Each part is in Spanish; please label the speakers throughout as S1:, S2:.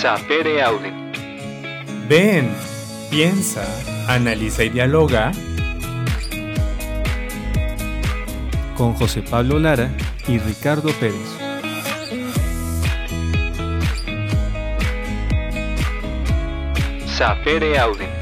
S1: Sapere Aude.
S2: Ven, piensa, analiza y dialoga
S3: con José Pablo Lara y Ricardo Pérez.
S1: Sapere Aude.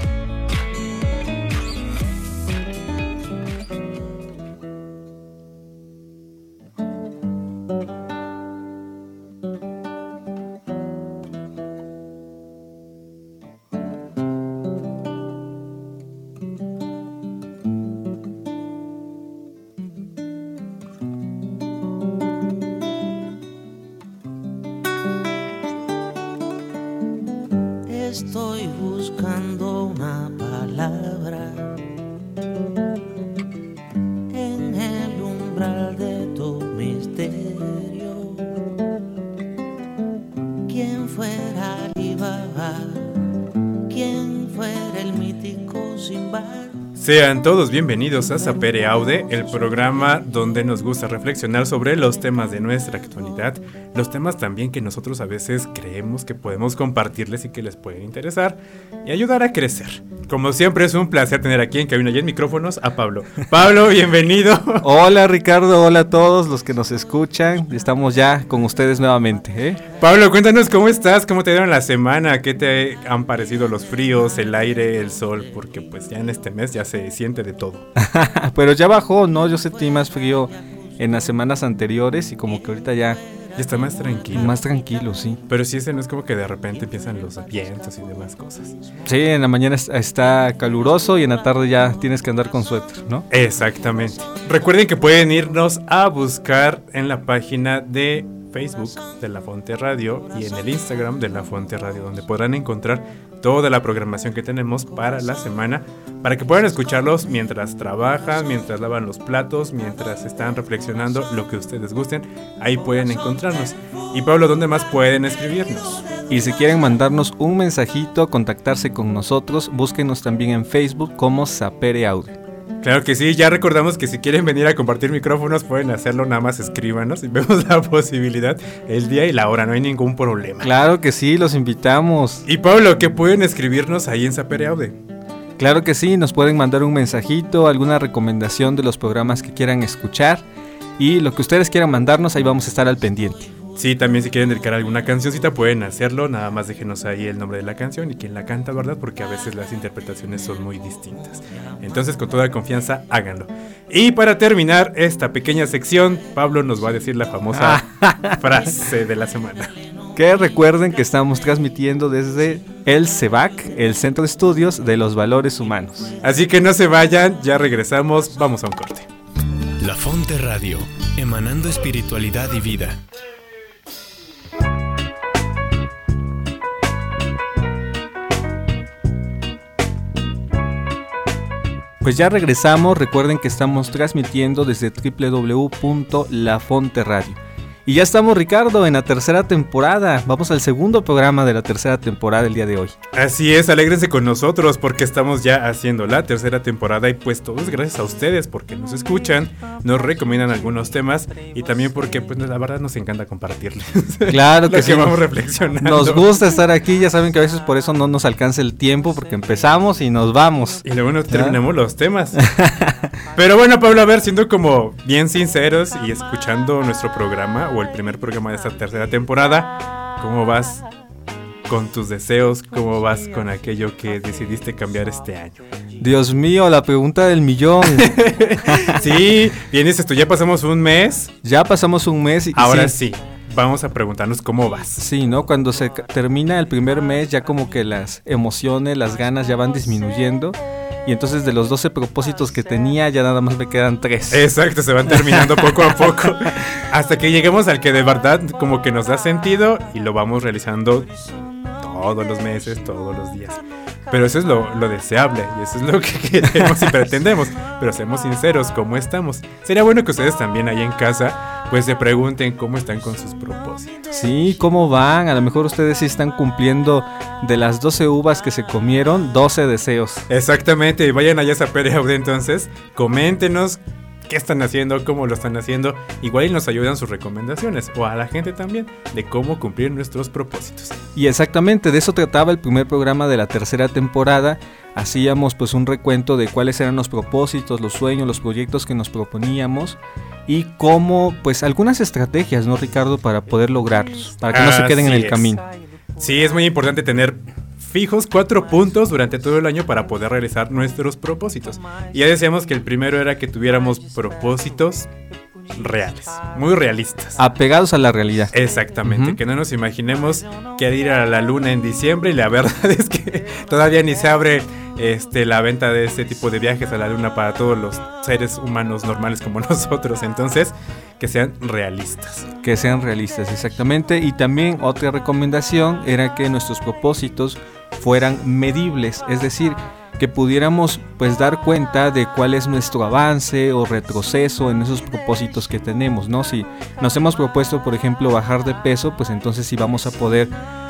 S2: Sean todos bienvenidos a Sapere Aude, el programa donde nos gusta reflexionar sobre los temas de nuestra actualidad, los temas también que nosotros a veces creemos que podemos compartirles y que les pueden interesar y ayudar a crecer. Como siempre es un placer tener aquí en cabina y en micrófonos a Pablo. Pablo, bienvenido.
S3: Hola Ricardo, hola a todos los que nos escuchan. Estamos ya con ustedes nuevamente. ¿eh?
S2: Pablo, cuéntanos cómo estás, cómo te dieron la semana, qué te han parecido los fríos, el aire, el sol, porque pues ya en este mes ya se siente de todo.
S3: Pero ya bajó, ¿no? Yo sentí más frío en las semanas anteriores y como que ahorita ya...
S2: Ya está más tranquilo.
S3: Más tranquilo, sí.
S2: Pero sí, ese no es como que de repente empiezan los vientos y demás cosas.
S3: Sí, en la mañana está caluroso y en la tarde ya tienes que andar con suéter, ¿no?
S2: Exactamente. Recuerden que pueden irnos a buscar en la página de Facebook de La Fonte Radio y en el Instagram de La Fonte Radio, donde podrán encontrar toda la programación que tenemos para la semana, para que puedan escucharlos mientras trabajan, mientras lavan los platos, mientras están reflexionando, lo que ustedes gusten, ahí pueden encontrarnos. Y Pablo, ¿dónde más pueden escribirnos?
S3: Y si quieren mandarnos un mensajito, contactarse con nosotros, búsquenos también en Facebook como Sapere Audio.
S2: Claro que sí, ya recordamos que si quieren venir a compartir micrófonos pueden hacerlo, nada más escríbanos y vemos la posibilidad, el día y la hora, no hay ningún problema.
S3: Claro que sí, los invitamos.
S2: Y Pablo, ¿qué pueden escribirnos ahí en Sapereaude?
S3: Claro que sí, nos pueden mandar un mensajito, alguna recomendación de los programas que quieran escuchar y lo que ustedes quieran mandarnos, ahí vamos a estar al pendiente.
S2: Sí, también si quieren dedicar alguna cancioncita pueden hacerlo, nada más déjenos ahí el nombre de la canción y quién la canta, ¿verdad? Porque a veces las interpretaciones son muy distintas. Entonces con toda confianza háganlo. Y para terminar esta pequeña sección, Pablo nos va a decir la famosa frase de la semana.
S3: Que recuerden que estamos transmitiendo desde el CEVAC, el Centro de Estudios de los Valores Humanos.
S2: Así que no se vayan, ya regresamos, vamos a un corte.
S4: La Fonte Radio, emanando espiritualidad y vida.
S3: Pues ya regresamos, recuerden que estamos transmitiendo desde www.lafonterradio. Y ya estamos, Ricardo, en la tercera temporada. Vamos al segundo programa de la tercera temporada el día de hoy.
S2: Así es, alégrense con nosotros porque estamos ya haciendo la tercera temporada y pues todos gracias a ustedes porque nos escuchan, nos recomiendan algunos temas y también porque pues la verdad nos encanta compartirles.
S3: Claro que sí.
S2: vamos reflexionando.
S3: Nos gusta estar aquí, ya saben que a veces por eso no nos alcanza el tiempo porque empezamos y nos vamos.
S2: Y luego no terminamos los temas. Pero bueno, Pablo, a ver, siendo como bien sinceros y escuchando nuestro programa el primer programa de esta tercera temporada. ¿Cómo vas con tus deseos? ¿Cómo vas con aquello que decidiste cambiar este año?
S3: Dios mío, la pregunta del millón.
S2: sí, vienes esto, ya pasamos un mes.
S3: Ya pasamos un mes y
S2: ahora sí. Vamos a preguntarnos cómo vas.
S3: Sí, ¿no? Cuando se termina el primer mes, ya como que las emociones, las ganas ya van disminuyendo y entonces de los 12 propósitos que tenía ya nada más me quedan 3.
S2: Exacto, se van terminando poco a poco hasta que lleguemos al que de verdad como que nos da sentido y lo vamos realizando todos los meses, todos los días. Pero eso es lo, deseable y eso es lo que queremos y pretendemos. Pero seamos sinceros, ¿cómo estamos? Sería bueno que ustedes también ahí en casa pues se pregunten cómo están con sus propósitos.
S3: Sí, cómo van. A lo mejor ustedes sí están cumpliendo de las 12 uvas que se comieron, 12 deseos.
S2: Exactamente. Y vayan allá a Sapere entonces. Coméntenos qué están haciendo, cómo lo están haciendo. Igual y nos ayudan sus recomendaciones o a la gente también de cómo cumplir nuestros propósitos.
S3: Y exactamente de eso trataba el primer programa de la tercera temporada. Hacíamos pues un recuento de cuáles eran los propósitos, los sueños, los proyectos que nos proponíamos y cómo pues algunas estrategias, ¿no Ricardo? Para poder lograrlos, para que no se queden en el camino.
S2: Sí, es muy importante tener fijos cuatro puntos durante todo el año para poder realizar nuestros propósitos. Y ya decíamos que el primero era que tuviéramos propósitos reales, muy realistas.
S3: Apegados a la realidad.
S2: Exactamente, que no nos imaginemos que ir a la luna en diciembre y la verdad es que todavía ni se abre este, la venta de este tipo de viajes a la luna para todos los seres humanos normales como nosotros. Entonces, que sean realistas.
S3: Que sean realistas, exactamente. Y también otra recomendación era que nuestros propósitos fueran medibles, es decir, que pudiéramos pues dar cuenta de cuál es nuestro avance o retroceso en esos propósitos que tenemos, ¿no? Si nos hemos propuesto, por ejemplo, bajar de peso, pues entonces sí vamos a poder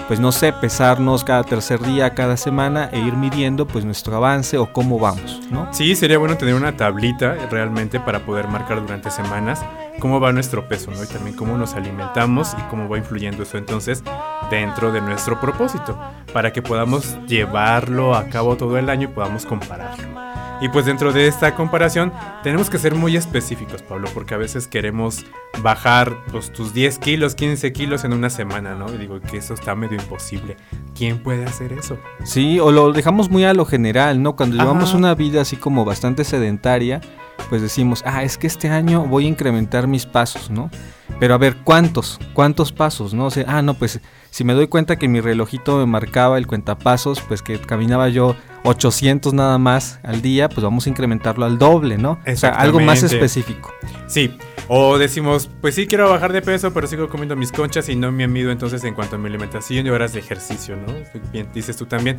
S3: pues no sé, pesarnos cada tercer día, cada semana e ir midiendo pues nuestro avance o cómo vamos, ¿no?
S2: Sí, sería bueno tener una tablita realmente para poder marcar durante semanas cómo va nuestro peso, ¿no? Y también cómo nos alimentamos y cómo va influyendo eso entonces dentro de nuestro propósito, para que podamos llevarlo a cabo todo el año y podamos compararlo. Y pues dentro de esta comparación tenemos que ser muy específicos, Pablo, porque a veces queremos bajar pues, tus 10 kilos, 15 kilos en una semana, ¿no? Y digo que eso está medio imposible. ¿Quién puede hacer eso?
S3: Sí, o lo dejamos muy a lo general, ¿no? Cuando llevamos una vida así como bastante sedentaria, pues decimos, ah, es que este año voy a incrementar mis pasos, ¿no? Pero a ver, ¿cuántos? ¿Cuántos pasos? ¿No? O sea, ah, no, pues si me doy cuenta que mi relojito me marcaba el cuentapasos, pues que caminaba yo 800 nada más al día, pues vamos a incrementarlo al doble, ¿no? O sea, algo más específico.
S2: Sí, o decimos, pues sí quiero bajar de peso, pero sigo comiendo mis conchas y no me mido entonces en cuanto a mi alimentación y horas de ejercicio, ¿no? Bien, dices tú también.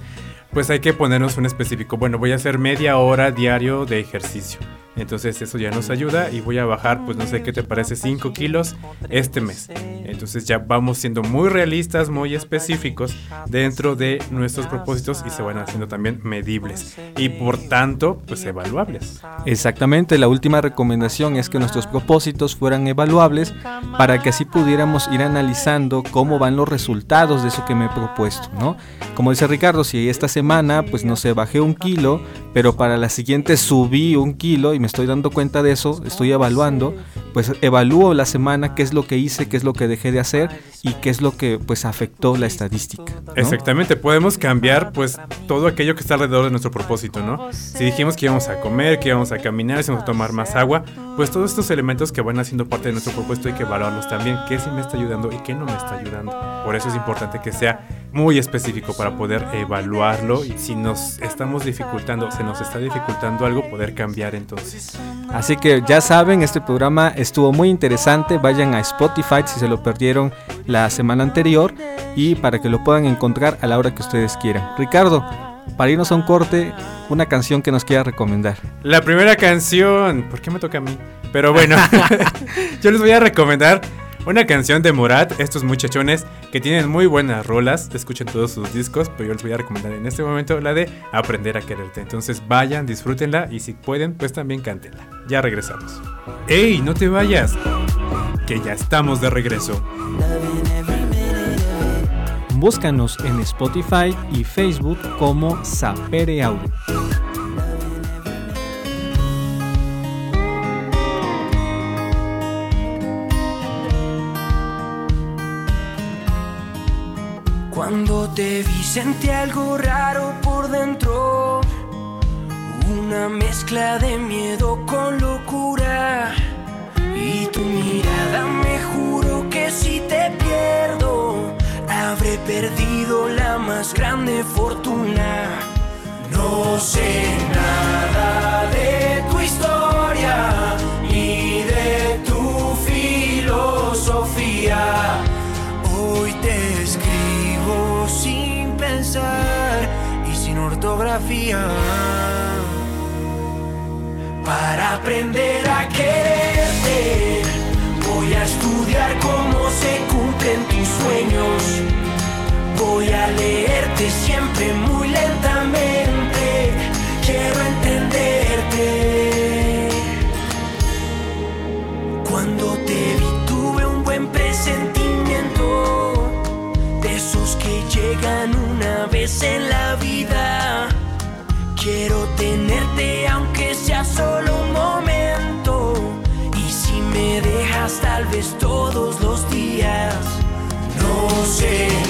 S2: Pues hay que ponernos un específico. Bueno, voy a hacer media hora diario de ejercicio. Entonces eso ya nos ayuda y voy a bajar, pues no sé qué te parece, 5 kilos este mes. Entonces ya vamos siendo muy realistas, muy específicos dentro de nuestros propósitos y se van haciendo también medibles y por tanto, pues evaluables.
S3: Exactamente, la última recomendación es que nuestros propósitos fueran evaluables para que así pudiéramos ir analizando cómo van los resultados de eso que me he propuesto, ¿no? Como dice Ricardo, si esta semana, pues no sé, bajé un kilo, pero para la siguiente subí un kilo y me estoy dando cuenta de eso, estoy evaluando, pues evalúo la semana qué es lo que hice, qué es lo que dejé de hacer y qué es lo que pues afectó la estadística.
S2: Exactamente, podemos cambiar pues todo aquello que está alrededor de nuestro propósito, ¿no? Si dijimos que íbamos a comer, que íbamos a caminar, si íbamos a tomar más agua, pues todos estos elementos que van haciendo parte de nuestro propósito hay que evaluarlos también, qué sí me está ayudando y qué no me está ayudando. Por eso es importante que sea muy específico para poder evaluarlo y si nos estamos dificultando, se nos está dificultando algo, poder cambiar entonces.
S3: Así que ya saben, este programa estuvo muy interesante, vayan a Spotify si se lo perdieron la semana anterior y para que lo puedan encontrar a la hora que ustedes quieran. Ricardo, para irnos a un corte, una canción que nos quiera recomendar.
S2: La primera canción, ¿por qué me toca a mí? Pero bueno, yo les voy a recomendar una canción de Morat, estos muchachones que tienen muy buenas rolas, escuchen todos sus discos, pero yo les voy a recomendar en este momento la de Aprender a quererte. Entonces vayan, disfrútenla y si pueden, pues también cántenla. Ya regresamos. ¡Ey, no te vayas! Que ya estamos de regreso.
S3: Búscanos en Spotify y Facebook como Sapere.
S1: Cuando te vi sentí algo raro por dentro, una mezcla de miedo con locura. Y tu mirada me juro que si te pierdo, habré perdido la más grande fortuna. No sé nada de tu historia ni de tu filosofía. Hoy te escribo sin pensar y sin ortografía. Para aprender a quererte, voy a estudiar cómo se Voy a leerte siempre muy lentamente. Quiero entenderte. Cuando te vi tuve un buen presentimiento. De esos que llegan una vez en la No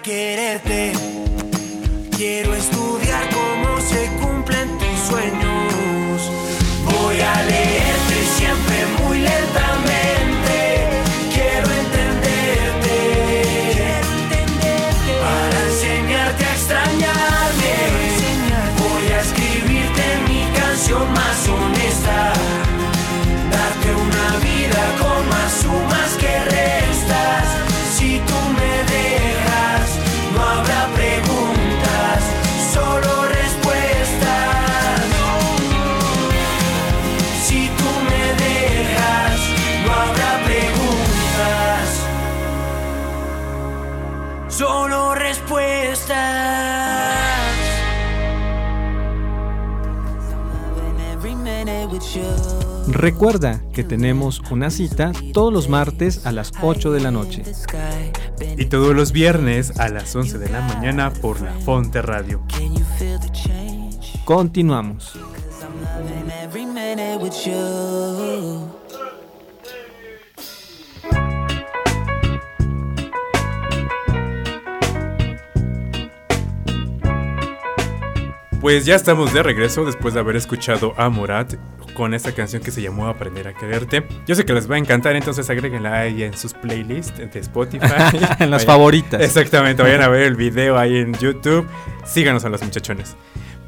S1: quererte.
S3: Recuerda que tenemos una cita todos los martes a las 8 de la noche.
S2: Y todos los viernes a las 11 de la mañana por la Fonte Radio.
S3: Continuamos.
S2: Pues ya estamos de regreso después de haber escuchado a Murat con esta canción que se llamó Aprender a Quererte. Yo sé que les va a encantar, entonces agréguenla ahí en sus playlists de Spotify.
S3: en las
S2: Vayan-
S3: favoritas.
S2: Exactamente, vayan a ver el video ahí en YouTube. Síganos a los muchachones.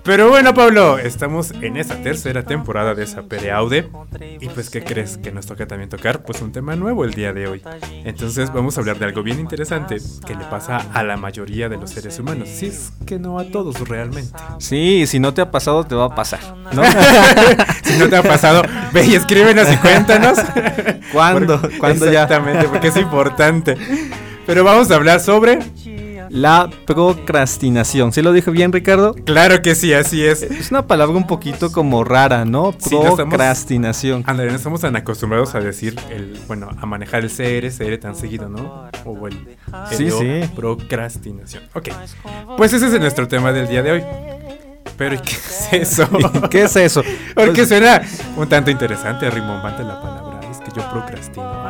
S2: Pero bueno, Pablo, estamos en esta tercera temporada de Sapere Aude. Y pues, ¿qué crees que nos toca también tocar? Pues un tema nuevo el día de hoy. Entonces, vamos a hablar de algo bien interesante que le pasa a la mayoría de los seres humanos. Si es que no a todos realmente.
S3: Sí, si no te ha pasado, te va a pasar. ¿no?
S2: si no te ha pasado, ve y escríbenos y cuéntanos.
S3: ¿Cuándo? ¿Cuándo ya?
S2: Exactamente, porque es importante. Pero vamos a hablar sobre.
S3: La procrastinación. ¿Sí lo dije bien, Ricardo?
S2: Claro que sí, así es.
S3: Es una palabra un poquito como rara, ¿no?
S2: Sí, no estamos-
S3: Procrastinación.
S2: No estamos tan acostumbrados a decir el, bueno, a manejar el CR, CR tan seguido, ¿no? O el, el
S3: Sí, sí.
S2: procrastinación. Ok. Pues ese es nuestro tema del día de hoy. Pero ¿y ¿qué es eso?
S3: ¿Qué es eso?
S2: Porque
S3: Pues-
S2: suena un tanto interesante, rimbombante la palabra. Es que yo procrastino.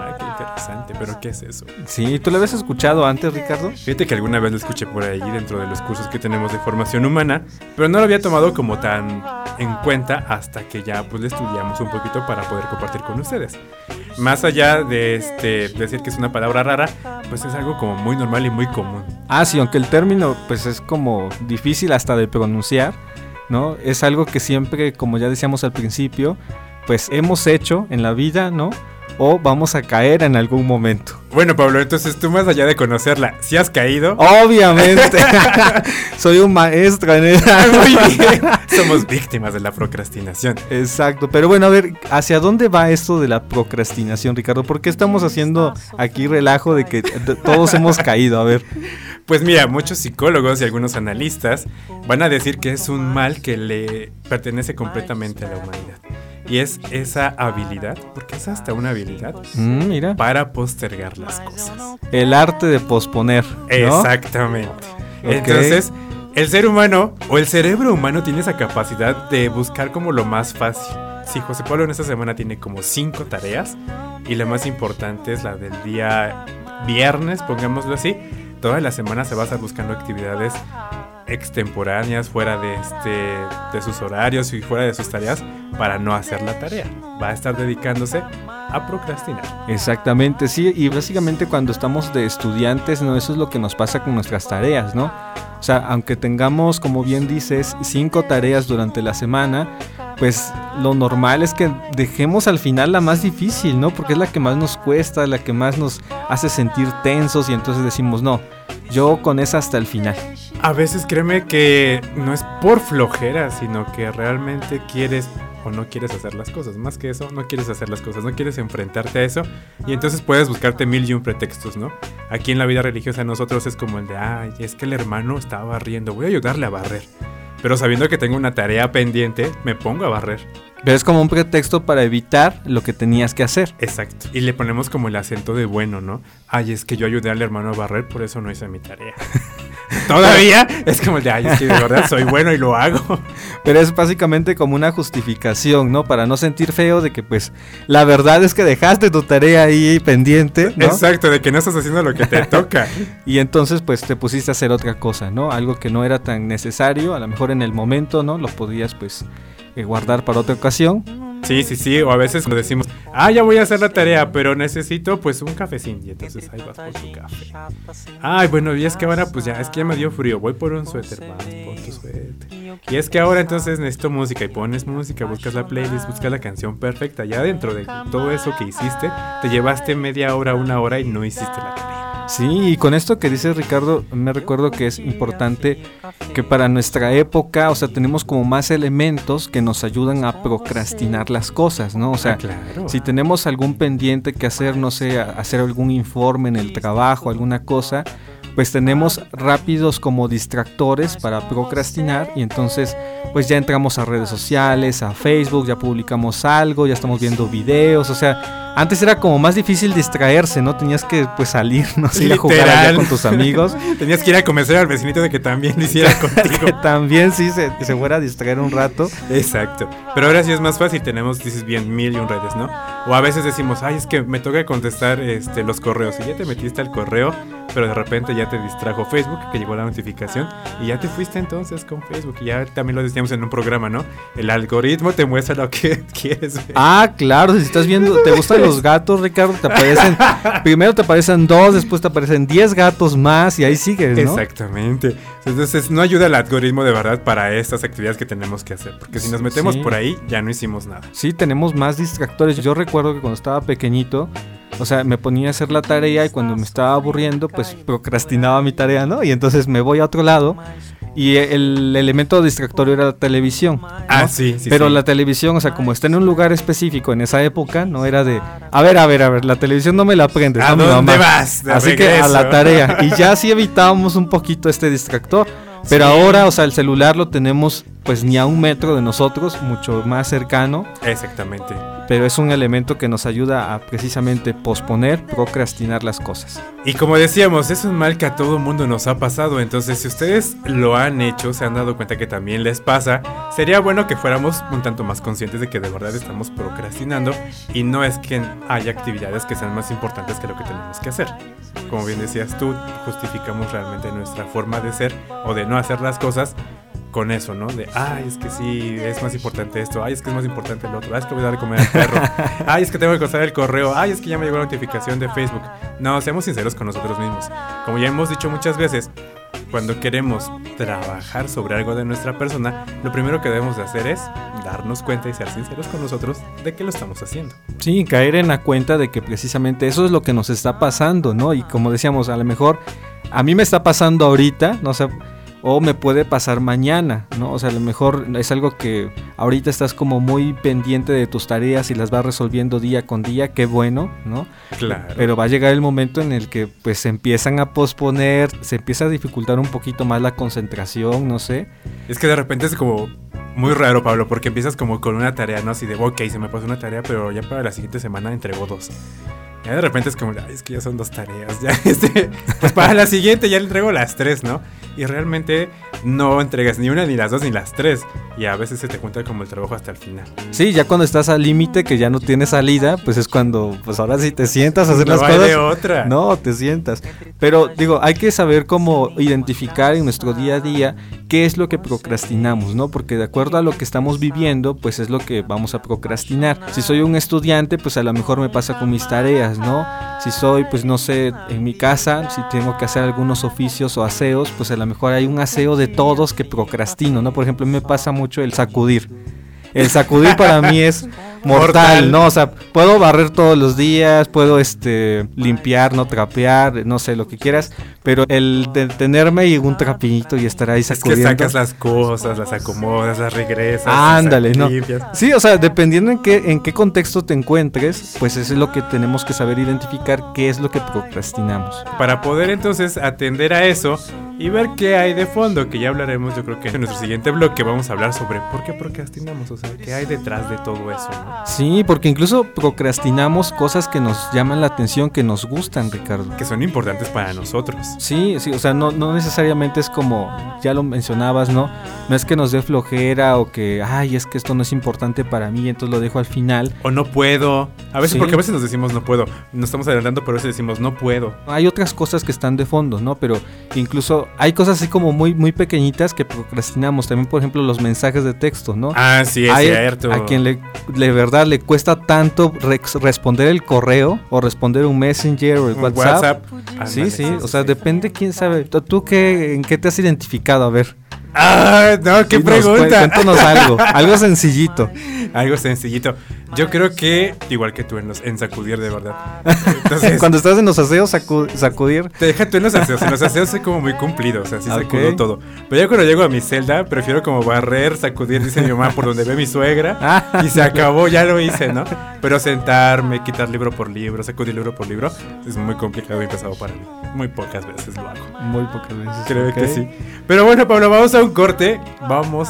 S2: Interesante. Pero ¿qué es eso?
S3: Sí, ¿tú lo habías escuchado antes, Ricardo?
S2: Fíjate que alguna vez lo escuché por ahí dentro de los cursos que tenemos de formación humana, pero no lo había tomado como tan en cuenta hasta que ya pues lo estudiamos un poquito para poder compartir con ustedes. Más allá de este decir que es una palabra rara, pues es algo como muy normal y muy común.
S3: Ah, sí, aunque el término pues es como difícil hasta de pronunciar, ¿no? Es algo que siempre, como ya decíamos al principio, pues hemos hecho en la vida, ¿no? O vamos a caer en algún momento.
S2: Bueno, Pablo, entonces tú más allá de conocerla, si has caído,
S3: Obviamente. Soy un maestro en eso.
S2: muy bien. Somos víctimas de la procrastinación.
S3: Exacto, pero bueno, a ver, ¿hacia dónde va esto de la procrastinación, Ricardo? ¿Por qué estamos haciendo aquí relajo de que todos hemos caído? A ver,
S2: Pues mira, muchos psicólogos y algunos analistas van a decir que es un mal que le pertenece completamente a la humanidad. Y es esa habilidad, porque es hasta una habilidad,
S3: Mm, mira.
S2: para postergar las cosas.
S3: El arte de posponer. ¿no?
S2: Exactamente. Entonces, el ser humano o el cerebro humano tiene esa capacidad de buscar como lo más fácil. Si José Pablo en esta semana tiene como cinco tareas y la más importante es la del día viernes, pongámoslo así, toda la semana se va a estar buscando actividades extemporáneas fuera de este de sus horarios y fuera de sus tareas para no hacer la tarea. Va a estar dedicándose a procrastinar.
S3: Exactamente, sí, y básicamente cuando estamos de estudiantes, ¿no? Eso es lo que nos pasa con nuestras tareas, ¿no? O sea, aunque tengamos, como bien dices, cinco tareas durante la semana, pues lo normal es que dejemos al final la más difícil, ¿no? Porque es la que más nos cuesta, la que más nos hace sentir tensos y entonces decimos, no, yo con esa hasta el final.
S2: A veces créeme que no es por flojera, sino que realmente quieres o no quieres hacer las cosas. Más que eso, no quieres hacer las cosas, no quieres enfrentarte a eso. Y entonces puedes buscarte mil y un pretextos, ¿no? Aquí en la vida religiosa nosotros es como el de, ay, es que el hermano estaba barriendo, voy a ayudarle a barrer. Pero sabiendo que tengo una tarea pendiente, me pongo a barrer.
S3: Pero es como un pretexto para evitar lo que tenías que hacer.
S2: Exacto. Y le ponemos como el acento de bueno, ¿no? Ay, es que yo ayudé al hermano a barrer, por eso no hice mi tarea. Todavía es como el de, ay, es que de verdad soy bueno y lo hago.
S3: Pero es básicamente como una justificación, ¿no? Para no sentir feo de que pues la verdad es que dejaste tu tarea ahí pendiente, ¿no?
S2: Exacto, de que no estás haciendo lo que te toca.
S3: Y entonces pues te pusiste a hacer otra cosa, ¿no? Algo que no era tan necesario, a lo mejor en el momento, ¿no? Lo podías pues guardar para otra ocasión.
S2: Sí, sí, sí. O a veces cuando decimos, ah, ya voy a hacer la tarea, pero necesito pues un cafecín. Y entonces ahí vas por tu café. Ay, bueno, y es que ahora pues ya, es que ya me dio frío. Voy por un suéter. Vas por tu suéter. Y es que ahora entonces necesito música. Y pones música, buscas la playlist, buscas la canción perfecta. Ya dentro de todo eso que hiciste, te llevaste media hora, una hora y no hiciste la tarea.
S3: Sí, y con esto que dice Ricardo, me recuerdo que es importante que para nuestra época, o sea, tenemos como más elementos que nos ayudan a procrastinar las cosas, ¿no? O sea,
S2: Ah, claro.
S3: si tenemos algún pendiente que hacer, no sé, hacer algún informe en el trabajo, alguna cosa, pues tenemos rápidos como distractores para procrastinar y entonces pues ya entramos a redes sociales, a Facebook, ya publicamos algo, ya estamos viendo videos, o sea, antes era como más difícil distraerse, ¿no? Tenías que pues salir, no sé, ir a jugar allá con tus amigos.
S2: Tenías que ir a convencer al vecinito de que también lo hiciera contigo.
S3: que también sí se, se fuera a distraer un rato.
S2: Exacto. Pero ahora sí es más fácil, tenemos, dices bien, mil y un redes, ¿no? O a veces decimos, ay, es que me toca contestar este, los correos. Y ya te metiste al correo, pero de repente ya te distrajo Facebook, que llegó la notificación, y ya te fuiste entonces con Facebook. Y ya también lo decíamos en un programa, ¿no? El algoritmo te muestra lo que quieres ver.
S3: Ah, claro, si estás viendo, te gustan los gatos, Ricardo, te aparecen, primero te aparecen dos, después te aparecen diez gatos más y ahí sigues, ¿no?
S2: Exactamente. Entonces no ayuda el algoritmo de verdad para estas actividades que tenemos que hacer. Porque si nos metemos
S3: Sí.
S2: por ahí, ya no hicimos nada.
S3: Sí, tenemos más distractores. Yo recuerdo que cuando estaba pequeñito, o sea, me ponía a hacer la tarea y cuando me estaba aburriendo, pues procrastinaba mi tarea, ¿no? Y entonces me voy a otro lado y el elemento distractorio era la televisión. ¿no?
S2: Ah, sí, sí.
S3: Pero
S2: sí.
S3: la televisión, o sea, como está en un lugar específico en esa época, no era de, a ver, a ver, a ver, la televisión no me la prendes,
S2: ¿A
S3: no mi
S2: dónde
S3: mamá.
S2: vas? De
S3: Así que a la tarea. Y ya sí evitábamos un poquito este distractor. Pero
S2: Sí.
S3: ahora, o sea, el celular lo tenemos pues ni a un metro de nosotros, mucho más cercano,
S2: Exactamente.
S3: pero es un elemento que nos ayuda a precisamente posponer, procrastinar las cosas.
S2: Y como decíamos, es un mal que a todo mundo nos ha pasado. Entonces, si ustedes lo han hecho, se han dado cuenta que también les pasa, sería bueno que fuéramos un tanto más conscientes de que de verdad estamos procrastinando y no es que haya actividades que sean más importantes que lo que tenemos que hacer. Como bien decías tú, justificamos realmente nuestra forma de ser o de no hacer las cosas con eso, ¿no? De, ay, es que sí, es más importante esto, ay, es que es más importante el otro, ay, es que voy a dar de comer al perro, ay, es que tengo que contestar el correo, ay, es que ya me llegó la notificación de Facebook. No, seamos sinceros con nosotros mismos. Como ya hemos dicho muchas veces, cuando queremos trabajar sobre algo de nuestra persona, lo primero que debemos de hacer es darnos cuenta y ser sinceros con nosotros de que lo estamos haciendo.
S3: Sí, caer en la cuenta de que precisamente eso es lo que nos está pasando, ¿no? Y como decíamos, a lo mejor a mí me está pasando ahorita, no sé, o me puede pasar mañana, ¿no? O sea, a lo mejor es algo que ahorita estás como muy pendiente de tus tareas y las vas resolviendo día con día, qué bueno, ¿no?
S2: Claro.
S3: Pero va a llegar el momento en el que pues se empiezan a posponer, se empieza a dificultar un poquito más la concentración, no sé.
S2: Es que de repente es como muy raro, Pablo, porque empiezas como con una tarea, ¿no? Así de, ok, se me pasó una tarea, pero ya para la siguiente semana entregó dos. Ya de repente es como, ay, es que ya son dos tareas, ya, este, pues para la siguiente ya le entrego las tres, ¿no? Y realmente no entregas ni una, ni las dos, ni las tres. Y a veces se te cuenta como el trabajo hasta el final.
S3: Sí, ya cuando estás al límite que ya no tienes salida, pues es cuando, pues ahora sí te sientas a hacer
S2: No
S3: las
S2: hay
S3: cosas.
S2: de otra.
S3: No, te sientas. Pero digo, hay que saber cómo identificar en nuestro día a día qué es lo que procrastinamos, ¿no? Porque de acuerdo a lo que estamos viviendo, pues es lo que vamos a procrastinar. Si soy un estudiante, pues a lo mejor me pasa con mis tareas, ¿no? Si soy, pues no sé, en mi casa, si tengo que hacer algunos oficios o aseos, pues a lo mejor hay un aseo de todos que procrastino, ¿no? Por ejemplo, me pasa mucho el sacudir. El sacudir para mí es mortal. ¿no? O sea, puedo barrer todos los días, puedo este limpiar, no trapear, no sé, lo que quieras, pero el detenerme y un trapito y estar ahí
S2: Es que
S3: sacudiendo.
S2: sacas las cosas, las acomodas, las regresas.
S3: Ándale,
S2: las
S3: no. Sí, o sea, dependiendo en qué, en qué contexto te encuentres, pues eso es lo que tenemos que saber identificar qué es lo que procrastinamos.
S2: Para poder entonces atender a eso y ver qué hay de fondo, que ya hablaremos, yo creo que en nuestro siguiente bloque vamos a hablar sobre por qué procrastinamos, o sea, qué hay detrás de todo eso, ¿no?
S3: Sí, porque incluso procrastinamos cosas que nos llaman la atención, que nos gustan, Ricardo.
S2: Que son importantes para nosotros.
S3: Sí, sí, o sea, no, no necesariamente es como, ya lo mencionabas, ¿no? No es que nos dé flojera o que, ay, es que esto no es importante para mí, entonces lo dejo al final.
S2: O no puedo. A veces,
S3: Sí.
S2: porque a veces nos decimos no puedo. Nos estamos adelantando, pero a veces decimos no puedo.
S3: Hay otras cosas que están de fondo, ¿no? Pero incluso hay cosas así como muy, muy pequeñitas que procrastinamos. También, por ejemplo, los mensajes de texto, ¿no?
S2: Ah, sí, es
S3: Hay
S2: cierto.
S3: A quien le, de verdad le cuesta tanto responder el correo o responder un messenger o el WhatsApp.
S2: Ándale,
S3: Sí, sí, o sea, depende quién sabe. ¿Tú- ¿Tú qué, en qué te has identificado? A ver.
S2: Ah, no, qué
S3: Dinos, cu-
S2: pregunta.
S3: Cuéntanos algo, algo sencillito.
S2: Algo sencillito. Yo creo que, igual que tú en, los, en sacudir de verdad. Entonces,
S3: Cuando estás en los aseos, sacu- sacudir.
S2: Te deja tú en los aseos. En los aseos soy como muy cumplido, o sea, sí
S3: Ok.
S2: sacudo todo. Pero ya cuando llego a mi celda, prefiero como barrer, sacudir, dice mi mamá, por donde ve mi suegra.
S3: Ah.
S2: Y se acabó, ya lo hice, ¿no? Pero sentarme, quitar libro por libro, sacudir libro por libro, es muy complicado y pesado para mí. Muy pocas veces lo hago.
S3: Muy pocas veces.
S2: Creo
S3: ok.
S2: que sí. Pero bueno, Pablo, vamos a un corte. Vamos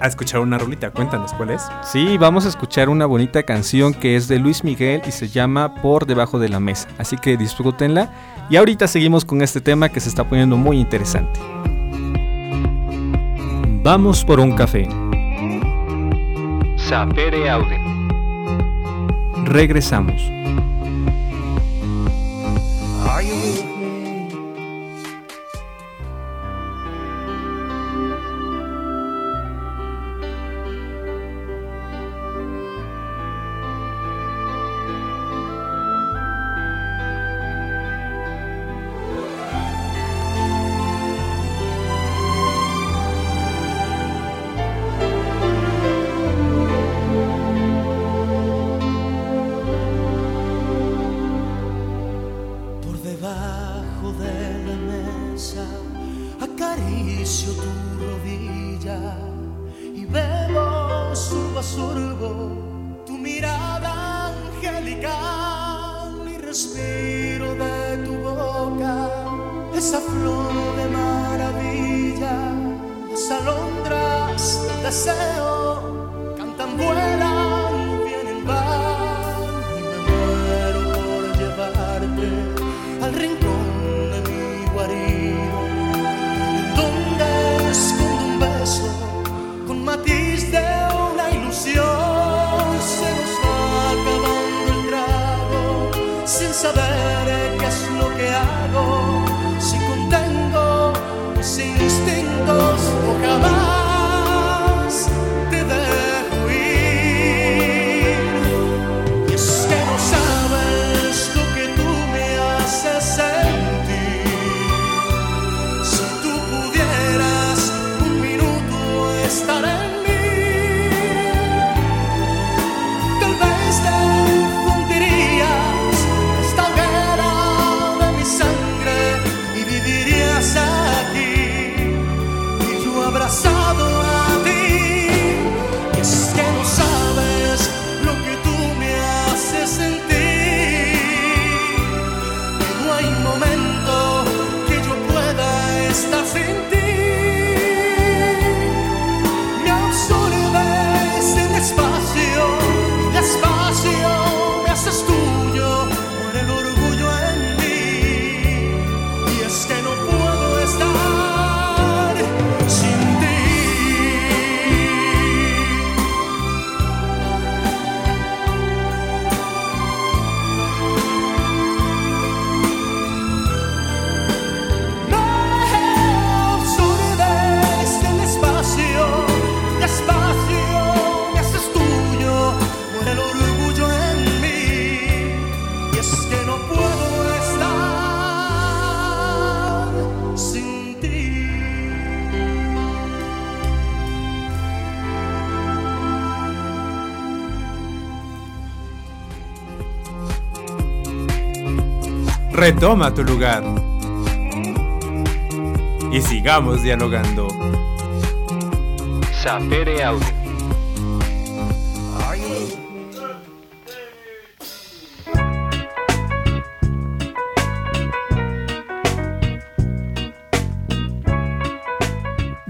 S2: a escuchar una rolita. Cuéntanos cuál es.
S3: Sí, vamos a escuchar una bonita canción que es de Luis Miguel y se llama Por debajo de la mesa. Así que disfrútenla. Y ahorita seguimos con este tema que se está poniendo muy interesante. Vamos por un café. Sapere Aude. Regresamos.
S5: Are
S2: retoma tu lugar. Y sigamos dialogando.
S3: Sapere Audio.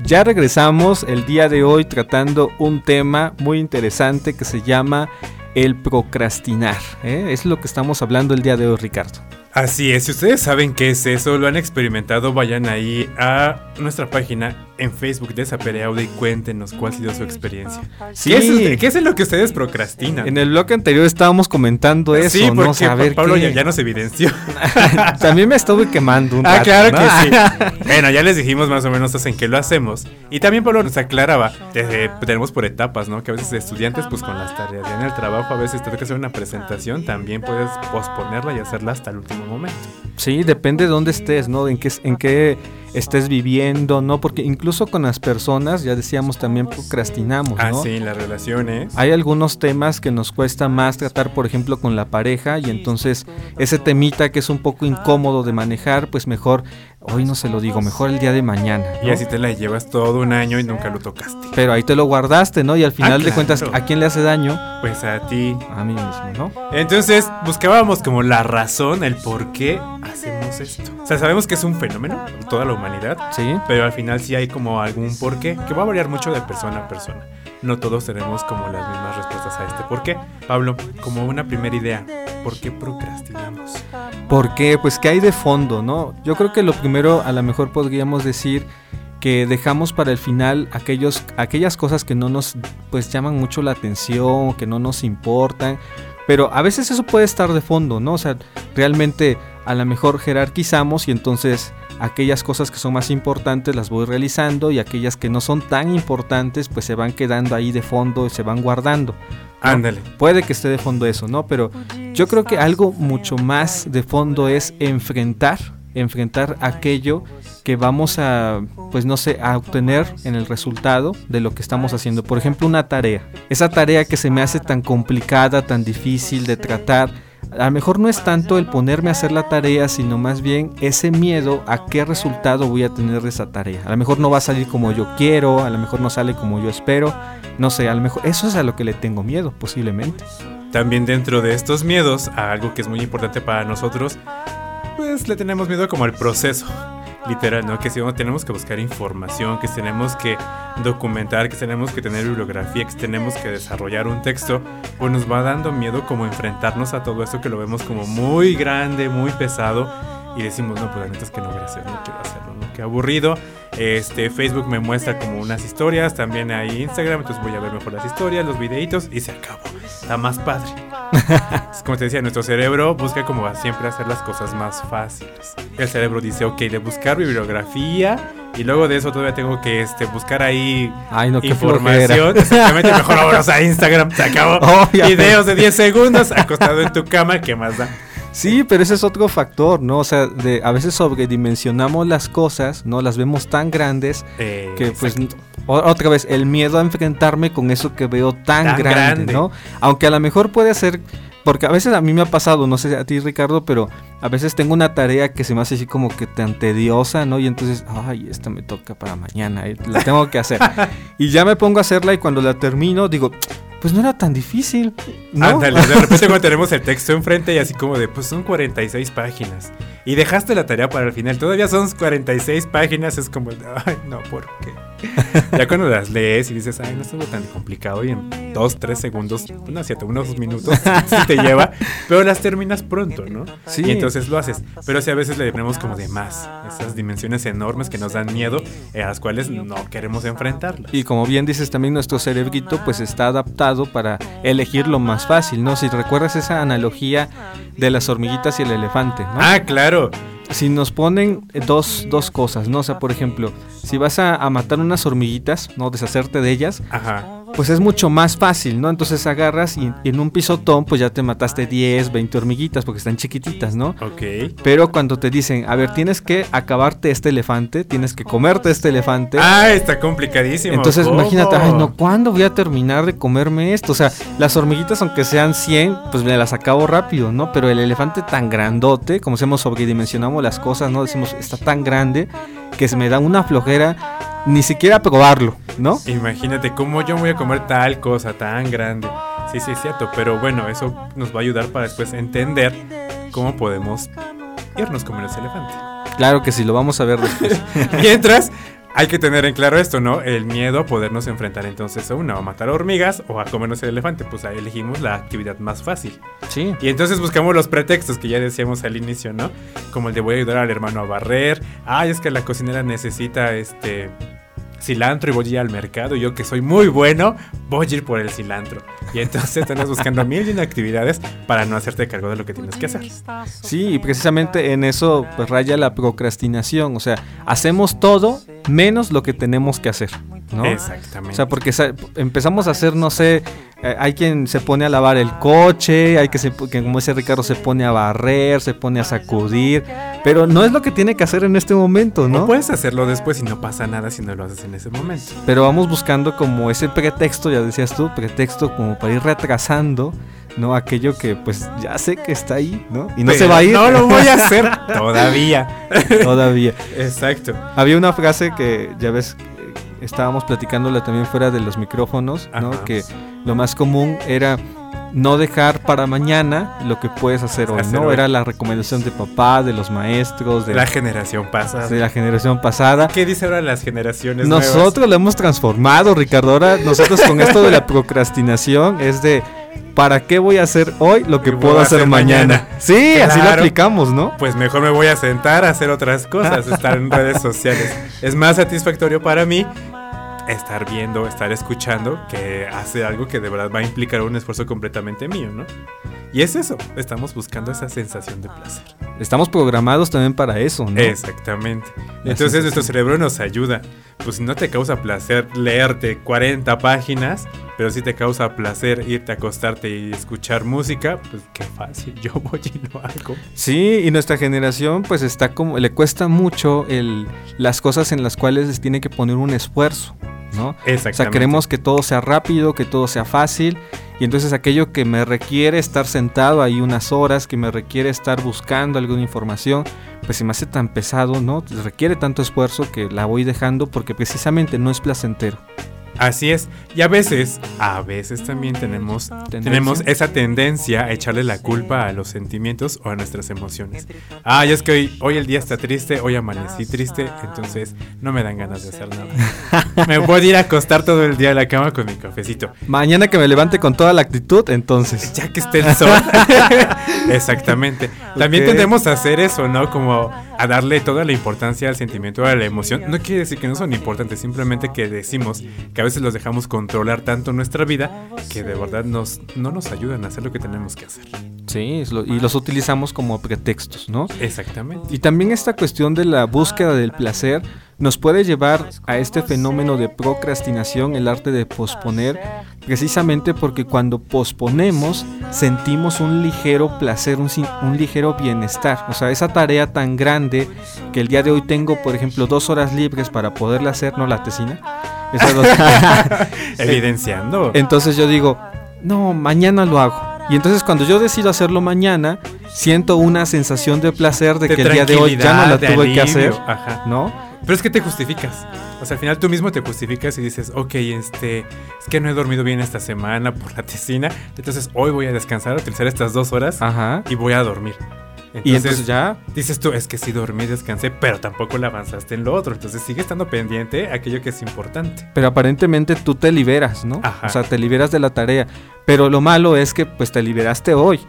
S3: Ya regresamos el día de hoy tratando un tema muy interesante que se llama el procrastinar. ¿eh? Es lo que estamos hablando el día de hoy, Ricardo.
S2: Así es, si ustedes saben qué es eso, lo han experimentado, vayan ahí a nuestra página en Facebook de Sapere Audio y cuéntenos cuál ha sido su experiencia.
S3: Sí.
S2: ¿Qué, es, qué es lo que ustedes procrastinan?
S3: En el bloque anterior estábamos comentando eso,
S2: sí, porque
S3: ¿no? Saber
S2: Pablo
S3: qué-
S2: ya, ya nos evidenció.
S3: También me estuve quemando un
S2: Ah,
S3: rato,
S2: claro
S3: ¿no?
S2: que sí. bueno, ya les dijimos más o menos en qué lo hacemos. Y también Pablo nos aclaraba, eh, tenemos por etapas, ¿no? Que a veces estudiantes, pues con las tareas ya en el trabajo, a veces te toca hacer una presentación, también puedes posponerla y hacerla hasta el último momento.
S3: Sí, depende de dónde estés, ¿no? En qué, en qué estés viviendo, ¿no? Porque incluso con las personas, ya decíamos, también procrastinamos,
S2: Ah,
S3: ¿no?
S2: sí, las relaciones.
S3: Hay algunos temas que nos cuesta más tratar, por ejemplo, con la pareja y entonces ese temita que es un poco incómodo de manejar, pues mejor, hoy no se lo digo, mejor el día de mañana.
S2: Y así te la llevas todo un año y nunca lo tocaste.
S3: Pero ahí te lo guardaste, ¿no? Y al final de
S2: claro.
S3: cuentas, ¿a quién le hace daño?
S2: Pues a ti.
S3: A mí mismo, ¿no?
S2: Entonces buscábamos como la razón, el por qué hacemos esto. O sea, sabemos que es un fenómeno en toda la humanidad,
S3: Sí.
S2: pero al final sí hay como algún porqué que va a variar mucho de persona a persona. No todos tenemos como las mismas respuestas a este por qué. Pablo, como una primera idea, ¿por qué procrastinamos?
S3: ¿Por qué? Pues que hay de fondo, ¿no? Yo creo que lo primero a lo mejor podríamos decir que dejamos para el final aquellos, aquellas cosas que no nos pues llaman mucho la atención, que no nos importan, pero a veces eso puede estar de fondo, ¿no? O sea, realmente a lo mejor jerarquizamos y entonces aquellas cosas que son más importantes las voy realizando y aquellas que no son tan importantes pues se van quedando ahí de fondo y se van guardando. ¿no?
S2: Ándale.
S3: Puede que esté de fondo eso, ¿no? Pero yo creo que algo mucho más de fondo es enfrentar, enfrentar aquello que vamos a, pues no sé, a obtener en el resultado de lo que estamos haciendo. Por ejemplo, una tarea. Esa tarea que se me hace tan complicada, tan difícil de tratar. A lo mejor no es tanto el ponerme a hacer la tarea, sino más bien ese miedo a qué resultado voy a tener de esa tarea. A lo mejor no va a salir como yo quiero, a lo mejor no sale como yo espero. No sé, a lo mejor eso es a lo que le tengo miedo, posiblemente.
S2: También dentro de estos miedos, a algo que es muy importante para nosotros, pues le tenemos miedo como al proceso. Literal, ¿no? Que si tenemos que buscar información, que tenemos que documentar, que tenemos que tener bibliografía, que tenemos que desarrollar un texto, pues nos va dando miedo como enfrentarnos a todo esto que lo vemos como muy grande, muy pesado y decimos, no, pues la neta es que no hacer, no quiero hacerlo, ¿no? Qué aburrido. Este, Facebook me muestra como unas historias, también hay Instagram, entonces voy a ver mejor las historias, los videitos y se acabó. Está más padre. Es como te decía, nuestro cerebro busca como siempre hacer las cosas más fáciles. El cerebro dice, ok, de buscar bibliografía y luego de eso todavía tengo que este, buscar ahí
S3: Ay, no, qué
S2: información. Exactamente, mejor vámonos a Instagram, se acabó.
S3: Obviamente.
S2: Videos de 10 segundos acostado en tu cama, ¿qué más da?
S3: Sí, pero ese es otro factor, ¿no? O sea, de, a veces sobredimensionamos las cosas, ¿no? Las vemos tan grandes
S2: Eh,
S3: que pues otra vez el miedo a enfrentarme con eso que veo tan,
S2: Tan
S3: grande,
S2: grande.
S3: ¿no? Aunque a lo mejor puede ser porque a veces a mí me ha pasado, no sé a ti Ricardo, pero a veces tengo una tarea que se me hace así como que tan tediosa, ¿no? Y entonces, ay, esta me toca para mañana, eh, la tengo que hacer. y ya me pongo a hacerla y cuando la termino digo, pues no era tan difícil, ¿no?
S2: Ándale, de repente cuando tenemos el texto enfrente y así como de, pues son 46 páginas. Y dejaste la tarea para el final, todavía son 46 páginas, es como, ay, no, ¿por qué? ya cuando las lees y dices, ay, no estuvo tan complicado y en 2, 3 segundos, no, siete, unos minutos, sí te lleva, pero las terminas pronto, ¿no?
S3: Sí.
S2: Y entonces lo haces. Pero sí a veces le ponemos como de más, esas dimensiones enormes que nos dan miedo, eh, a las cuales no queremos enfrentarlas.
S3: Y como bien dices también nuestro cerebrito pues está adaptado para elegir lo más fácil, ¿no? Si recuerdas esa analogía de las hormiguitas y el elefante, ¿no?
S2: Ah, claro.
S3: Si nos ponen dos, dos cosas, ¿no? O sea, por ejemplo, si vas a, a matar unas hormiguitas, no deshacerte de ellas,
S2: Ajá.
S3: Pues es mucho más fácil, ¿no? Entonces agarras y, y en un pisotón, pues ya te mataste 10, 20 hormiguitas porque están chiquititas, ¿no?
S2: Ok.
S3: Pero cuando te dicen, a ver, tienes que acabarte este elefante, tienes que comerte este elefante.
S2: Ah, está complicadísimo.
S3: Entonces
S2: ¿Cómo?
S3: imagínate, ay no, ¿cuándo voy a terminar de comerme esto? O sea, las hormiguitas aunque sean 100, pues me las acabo rápido, ¿no? Pero el elefante tan grandote, como hacemos sobredimensionamos las cosas, ¿no? Decimos, está tan grande que se me da una flojera ni siquiera probarlo, ¿no?
S2: Imagínate cómo yo voy a comer tal cosa tan grande. Sí, sí, es cierto. Pero bueno, eso nos va a ayudar para después entender cómo podemos irnos comer ese elefante.
S3: Claro que sí, lo vamos a ver después.
S2: Mientras, hay que tener en claro esto, ¿no? El miedo a podernos enfrentar entonces a una, o a matar hormigas o a comernos el elefante. Pues ahí elegimos la actividad más fácil.
S3: sí.
S2: Y entonces buscamos los pretextos que ya decíamos al inicio, ¿no? Como el de voy a ayudar al hermano a barrer. Ay, es que la cocinera necesita este cilantro y voy a ir al mercado. Y yo que soy muy bueno, voy a ir por el cilantro. Y entonces estás buscando mil y una actividades para no hacerte cargo de lo que tienes que hacer.
S3: Sí, y precisamente en eso pues, raya la procrastinación. O sea, hacemos todo menos lo que tenemos que hacer, ¿no?
S2: Exactamente.
S3: O sea, porque empezamos a hacer, no sé, hay quien se pone a lavar el coche, hay que, se, que como dice Ricardo, se pone a barrer, se pone a sacudir, pero no es lo que tiene que hacer en este momento,
S2: no
S3: ¿no?
S2: puedes hacerlo después y no pasa nada si no lo haces en ese momento.
S3: Pero vamos buscando como ese pretexto, ya decías tú, pretexto como para ir retrasando, ¿no? Aquello que pues ya sé que está ahí, ¿no? Y no se va a ir
S2: No lo voy a hacer todavía.
S3: todavía.
S2: Exacto.
S3: Había una frase que ya ves, eh, estábamos platicándola también fuera de los micrófonos, ¿no?
S2: Ajá.
S3: Que lo más común era no dejar para mañana lo que puedes hacer hoy,
S2: Hacer
S3: ¿no?
S2: hoy.
S3: Era la recomendación de papá, de los maestros, de La
S2: generación pasada.
S3: de la generación pasada.
S2: ¿Qué dice ahora las generaciones nuevas?
S3: Nosotros lo hemos transformado, Ricardo. Ahora nosotros con esto de la procrastinación es de ¿para qué voy a hacer hoy lo que puedo hacer
S2: hacer
S3: mañana?
S2: mañana.
S3: Sí, así lo aplicamos, ¿no?
S2: Pues mejor me voy a sentar a hacer otras cosas, estar en redes sociales. Es más satisfactorio para mí estar viendo, estar escuchando, que hace algo que de verdad va a implicar un esfuerzo completamente mío, ¿no? Y es eso, estamos buscando esa sensación de placer.
S3: Estamos programados también para eso, ¿no?
S2: Exactamente. Entonces nuestro cerebro nos ayuda. Pues si no te causa placer leerte 40 páginas, pero si te causa placer irte a acostarte y escuchar música, pues qué fácil, yo voy y lo hago.
S3: Sí, y nuestra generación pues está como, le cuesta mucho el, las cosas en las cuales les tiene que poner un esfuerzo, ¿no? O sea, queremos que todo sea rápido, que todo sea fácil, y entonces aquello que me requiere estar sentado ahí unas horas, que me requiere estar buscando alguna información, pues se me hace tan pesado, ¿no? Requiere tanto esfuerzo que la voy dejando porque precisamente no es placentero.
S2: Así es. Y a veces, a veces también tenemos, tenemos esa tendencia a echarle la culpa a los sentimientos o a nuestras emociones. Ah, y es que hoy, hoy el día está triste, hoy amanecí triste, entonces no me dan ganas de hacer nada. me puedo ir a acostar todo el día en la cama con mi cafecito.
S3: Mañana que me levante con toda la actitud, entonces.
S2: Ya que esté el sol. Exactamente. También tendemos a hacer eso, ¿no? Como a darle toda la importancia al sentimiento, a la emoción. No quiere decir que no son importantes, simplemente que decimos que a veces los dejamos controlar tanto nuestra vida que de verdad nos, no nos ayudan a hacer lo que tenemos que hacer.
S3: Sí, lo- y los utilizamos como pretextos, ¿no?
S2: Exactamente.
S3: Y también esta cuestión de la búsqueda del placer nos puede llevar a este fenómeno de procrastinación, el arte de posponer, precisamente porque cuando posponemos sentimos un ligero placer, un, un ligero bienestar. O sea, esa tarea tan grande que el día de hoy tengo, por ejemplo, dos horas libres para poderla hacer, no la tesina. Esas dos-
S2: Evidenciando.
S3: Entonces yo digo, no, mañana lo hago. Y entonces cuando yo decido hacerlo mañana, siento una sensación de placer de,
S2: De
S3: que el día de hoy ya no la tuve que hacer,
S2: Ajá.
S3: ¿no?
S2: Pero es que te justificas. O sea, al final tú mismo te justificas y dices, ok, este, es que no he dormido bien esta semana por la tesina, entonces hoy voy a descansar, utilizar estas dos horas
S3: Ajá.
S2: y voy a dormir.
S3: Y entonces ya,
S2: dices tú, es que sí dormí, descansé, pero tampoco le avanzaste en lo otro. Entonces sigue estando pendiente aquello que es importante.
S3: pero aparentemente tú te liberas, ¿no?
S2: Ajá.
S3: O sea, te liberas de la tarea. Pero lo malo es que pues te liberaste hoy.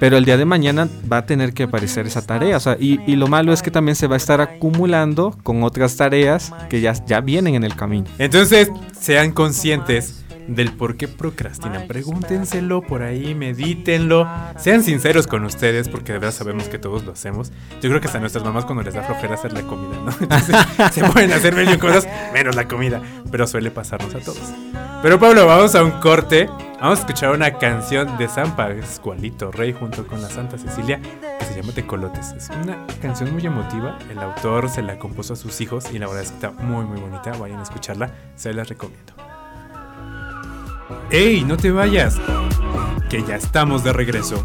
S3: Pero el día de mañana va a tener que aparecer esa tarea. O sea, y, y lo malo es que también se va a estar acumulando con otras tareas que ya, ya vienen en el camino.
S2: Entonces, sean conscientes del por qué procrastinan. Pregúntenselo por ahí, medítenlo. Sean sinceros con ustedes, porque de verdad sabemos que todos lo hacemos. Yo creo que hasta nuestras mamás cuando les da flojera hacer la comida, ¿no? Entonces, se pueden hacer mil cosas, menos la comida. Pero suele pasarnos a todos. Pero Pablo, vamos a un corte. Vamos a escuchar una canción de San Pascualito Rey junto con la Santa Cecilia que se llama Tecolotes. Es una canción muy emotiva. El autor se la compuso a sus hijos y la verdad es que está muy muy bonita. Vayan a escucharla, se las recomiendo. ¡Ey! No te vayas, que ya estamos de regreso.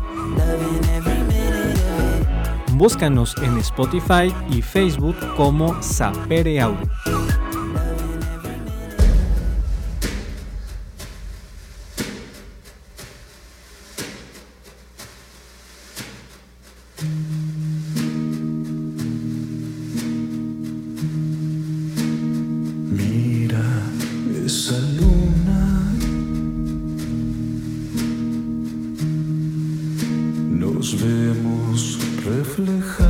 S3: Búscanos en Spotify y Facebook como Sapere.
S6: Mira esa luna. Nos vemos reflejados.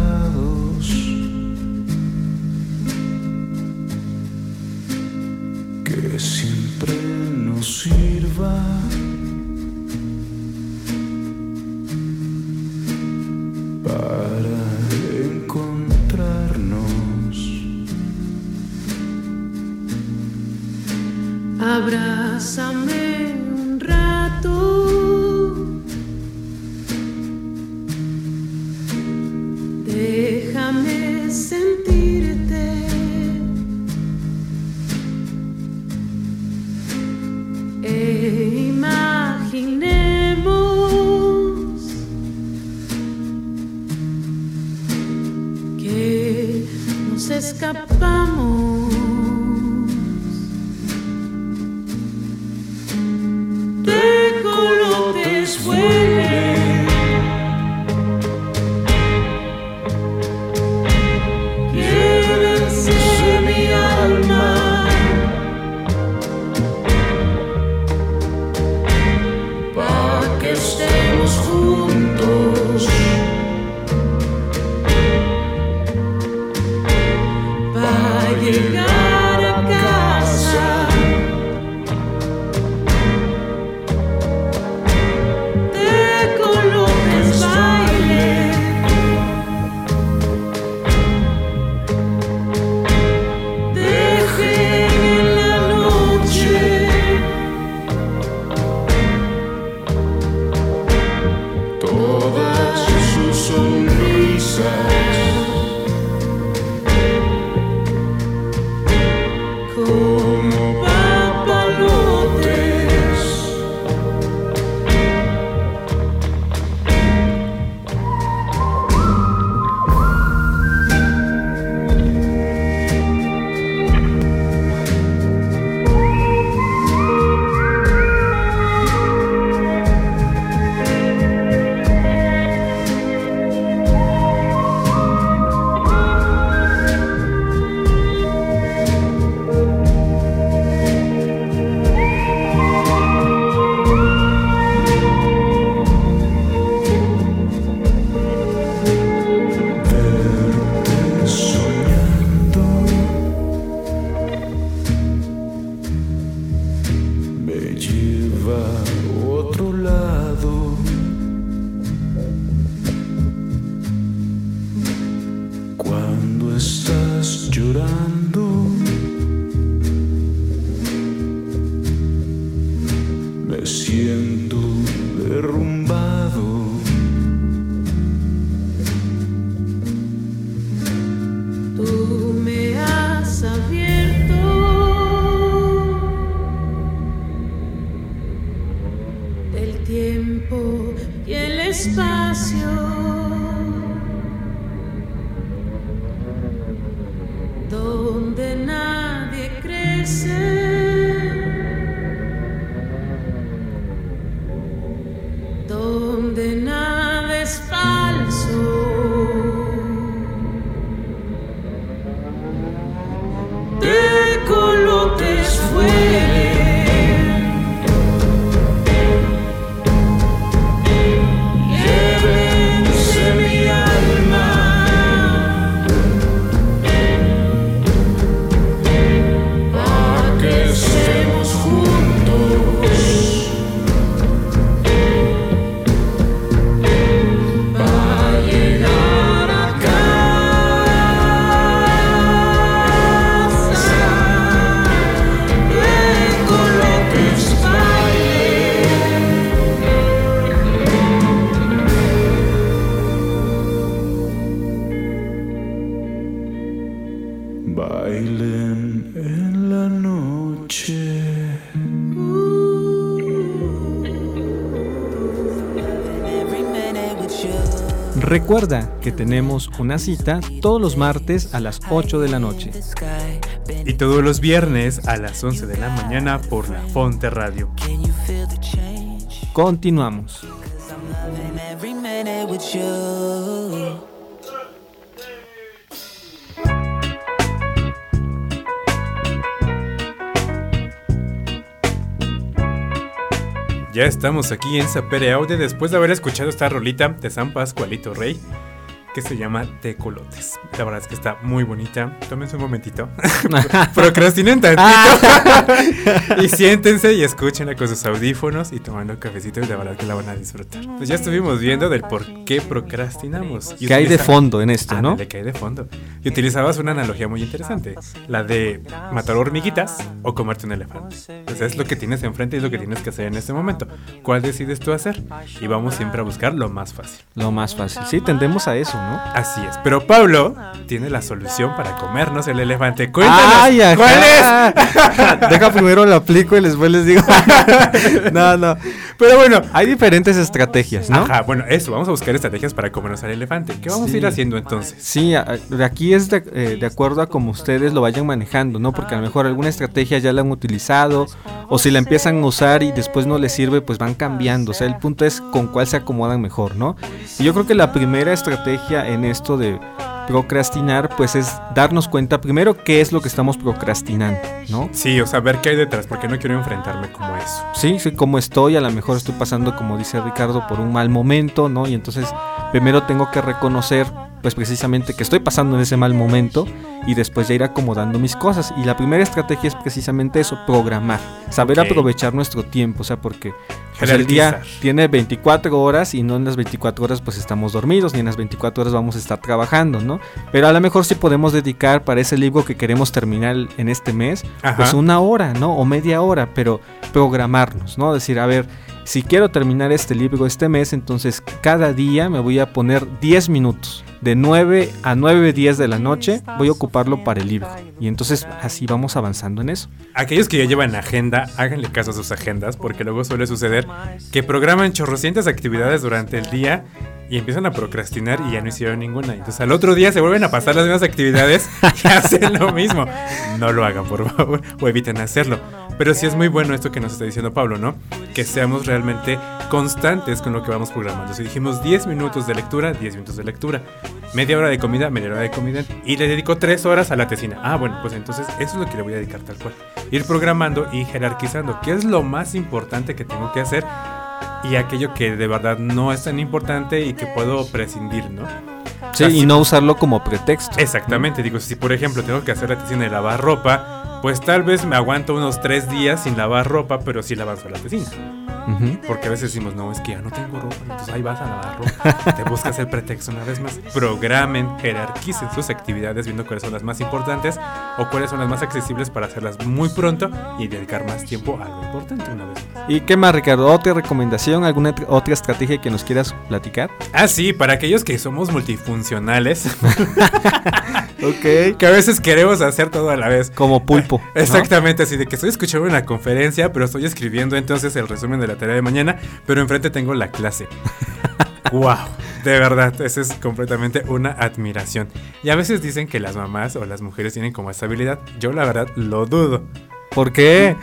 S3: Recuerda que tenemos una cita todos los martes a las 8 de la noche.
S2: Y todos los viernes a las 11 de la mañana por la Fonte Radio.
S3: Continuamos.
S2: Ya estamos aquí en Sapere Aude después de haber escuchado esta rolita de San Pascualito Rey que se llama Tecolotes. La verdad es que está muy bonita. Tómense un momentito. Procrastinen tantito. y siéntense y escúchenla con sus audífonos y tomando un cafecito y la verdad que la van a disfrutar. Pues ya estuvimos viendo del por qué procrastinamos. Y
S3: ¿Qué hay de fondo en esto, no?
S2: Que hay de fondo. Y utilizabas una analogía muy interesante, la de matar hormiguitas o comerte un elefante. Pues es lo que tienes enfrente y es lo que tienes que hacer en este momento. ¿Cuál decides tú hacer? Y vamos siempre a buscar lo más fácil.
S3: Lo más fácil. Sí, tendemos a eso, ¿no?
S2: Así es. Pero Pablo tiene la solución para comernos el elefante. Cuéntanos. ¿cuál es?
S3: Deja primero lo aplico y después les digo. no, no.
S2: Pero bueno,
S3: Hay diferentes estrategias, ¿no?
S2: Ajá, bueno, eso, vamos a buscar estrategias para comernos al elefante. ¿Qué vamos
S3: Sí.
S2: a ir haciendo entonces?
S3: Sí, de aquí es de, eh, de acuerdo a como ustedes lo vayan manejando, ¿no? Porque a lo mejor alguna estrategia ya la han utilizado o si la empiezan a usar y después no les sirve, pues van cambiando. O sea, el punto es con cuál se acomodan mejor, ¿no? Y yo creo que la primera estrategia en esto de procrastinar, pues es darnos cuenta primero qué es lo que estamos procrastinando, ¿no?
S2: Sí, o sea, ver qué hay detrás, porque no quiero enfrentarme como eso.
S3: Sí, sí, como estoy, a lo mejor estoy pasando, como dice Ricardo, por un mal momento, ¿no? Y entonces primero tengo que reconocer, pues precisamente que estoy pasando en ese mal momento y después ya ir acomodando mis cosas. Y la primera estrategia es precisamente eso, programar, saber aprovechar nuestro tiempo, o sea, porque pues, el día tiene 24 horas y no en las 24 horas pues estamos dormidos, ni en las 24 horas vamos a estar trabajando, ¿no? Pero a lo mejor sí podemos dedicar para ese libro que queremos terminar en este mes,
S2: Ajá.
S3: pues una hora, ¿no? O media hora, pero programarnos, ¿no? Decir, a ver, si quiero terminar este libro este mes, entonces cada día me voy a poner 10 minutos. De 9 a 9, 10 de la noche voy a ocuparlo para el libro. Y entonces así vamos avanzando en eso.
S2: Aquellos que ya llevan agenda, háganle caso a sus agendas, porque luego suele suceder que programan chorrocientas actividades durante el día y empiezan a procrastinar y ya no hicieron ninguna. Entonces al otro día se vuelven a pasar las mismas actividades y hacen lo mismo. No lo hagan, por favor, o eviten hacerlo. Pero sí es muy bueno esto que nos está diciendo Pablo, ¿no? Que seamos realmente constantes con lo que vamos programando. Si dijimos 10 minutos de lectura, 10 minutos de lectura. Media hora de comida, media hora de comida. Y le dedico 3 horas a la tesina. Ah, bueno, pues entonces eso es lo que le voy a dedicar tal cual. Ir programando y jerarquizando. ¿Qué es lo más importante que tengo que hacer? Y aquello que de verdad no es tan importante y que puedo prescindir, ¿no?
S3: Sí, y no usarlo como pretexto.
S2: Exactamente, digo, si por ejemplo tengo que hacer la tesina de lavar ropa, pues tal vez me aguanto unos tres días sin lavar ropa, pero sí lavar la tesina. Porque a veces decimos, no, es que ya no tengo ropa, entonces ahí vas a lavar ropa. Te buscas el pretexto una vez más. Programen, jerarquicen sus actividades viendo cuáles son las más importantes o cuáles son las más accesibles para hacerlas muy pronto y dedicar más tiempo a lo importante una vez más.
S3: ¿Y qué más, Ricardo? ¿Otra recomendación? ¿Alguna tr- otra estrategia que nos quieras platicar?
S2: Ah, sí, para aquellos que somos multifuncionales,
S3: Ok.
S2: que a veces queremos hacer todo a la vez.
S3: Como pulpo. ¿no?
S2: Exactamente, así de que estoy escuchando una conferencia, pero estoy escribiendo entonces el resumen de la tarea de mañana, pero enfrente tengo la clase. wow, de verdad, eso es completamente una admiración. Y a veces dicen que las mamás o las mujeres tienen como esta habilidad. Yo la verdad lo dudo.
S3: ¿Por qué?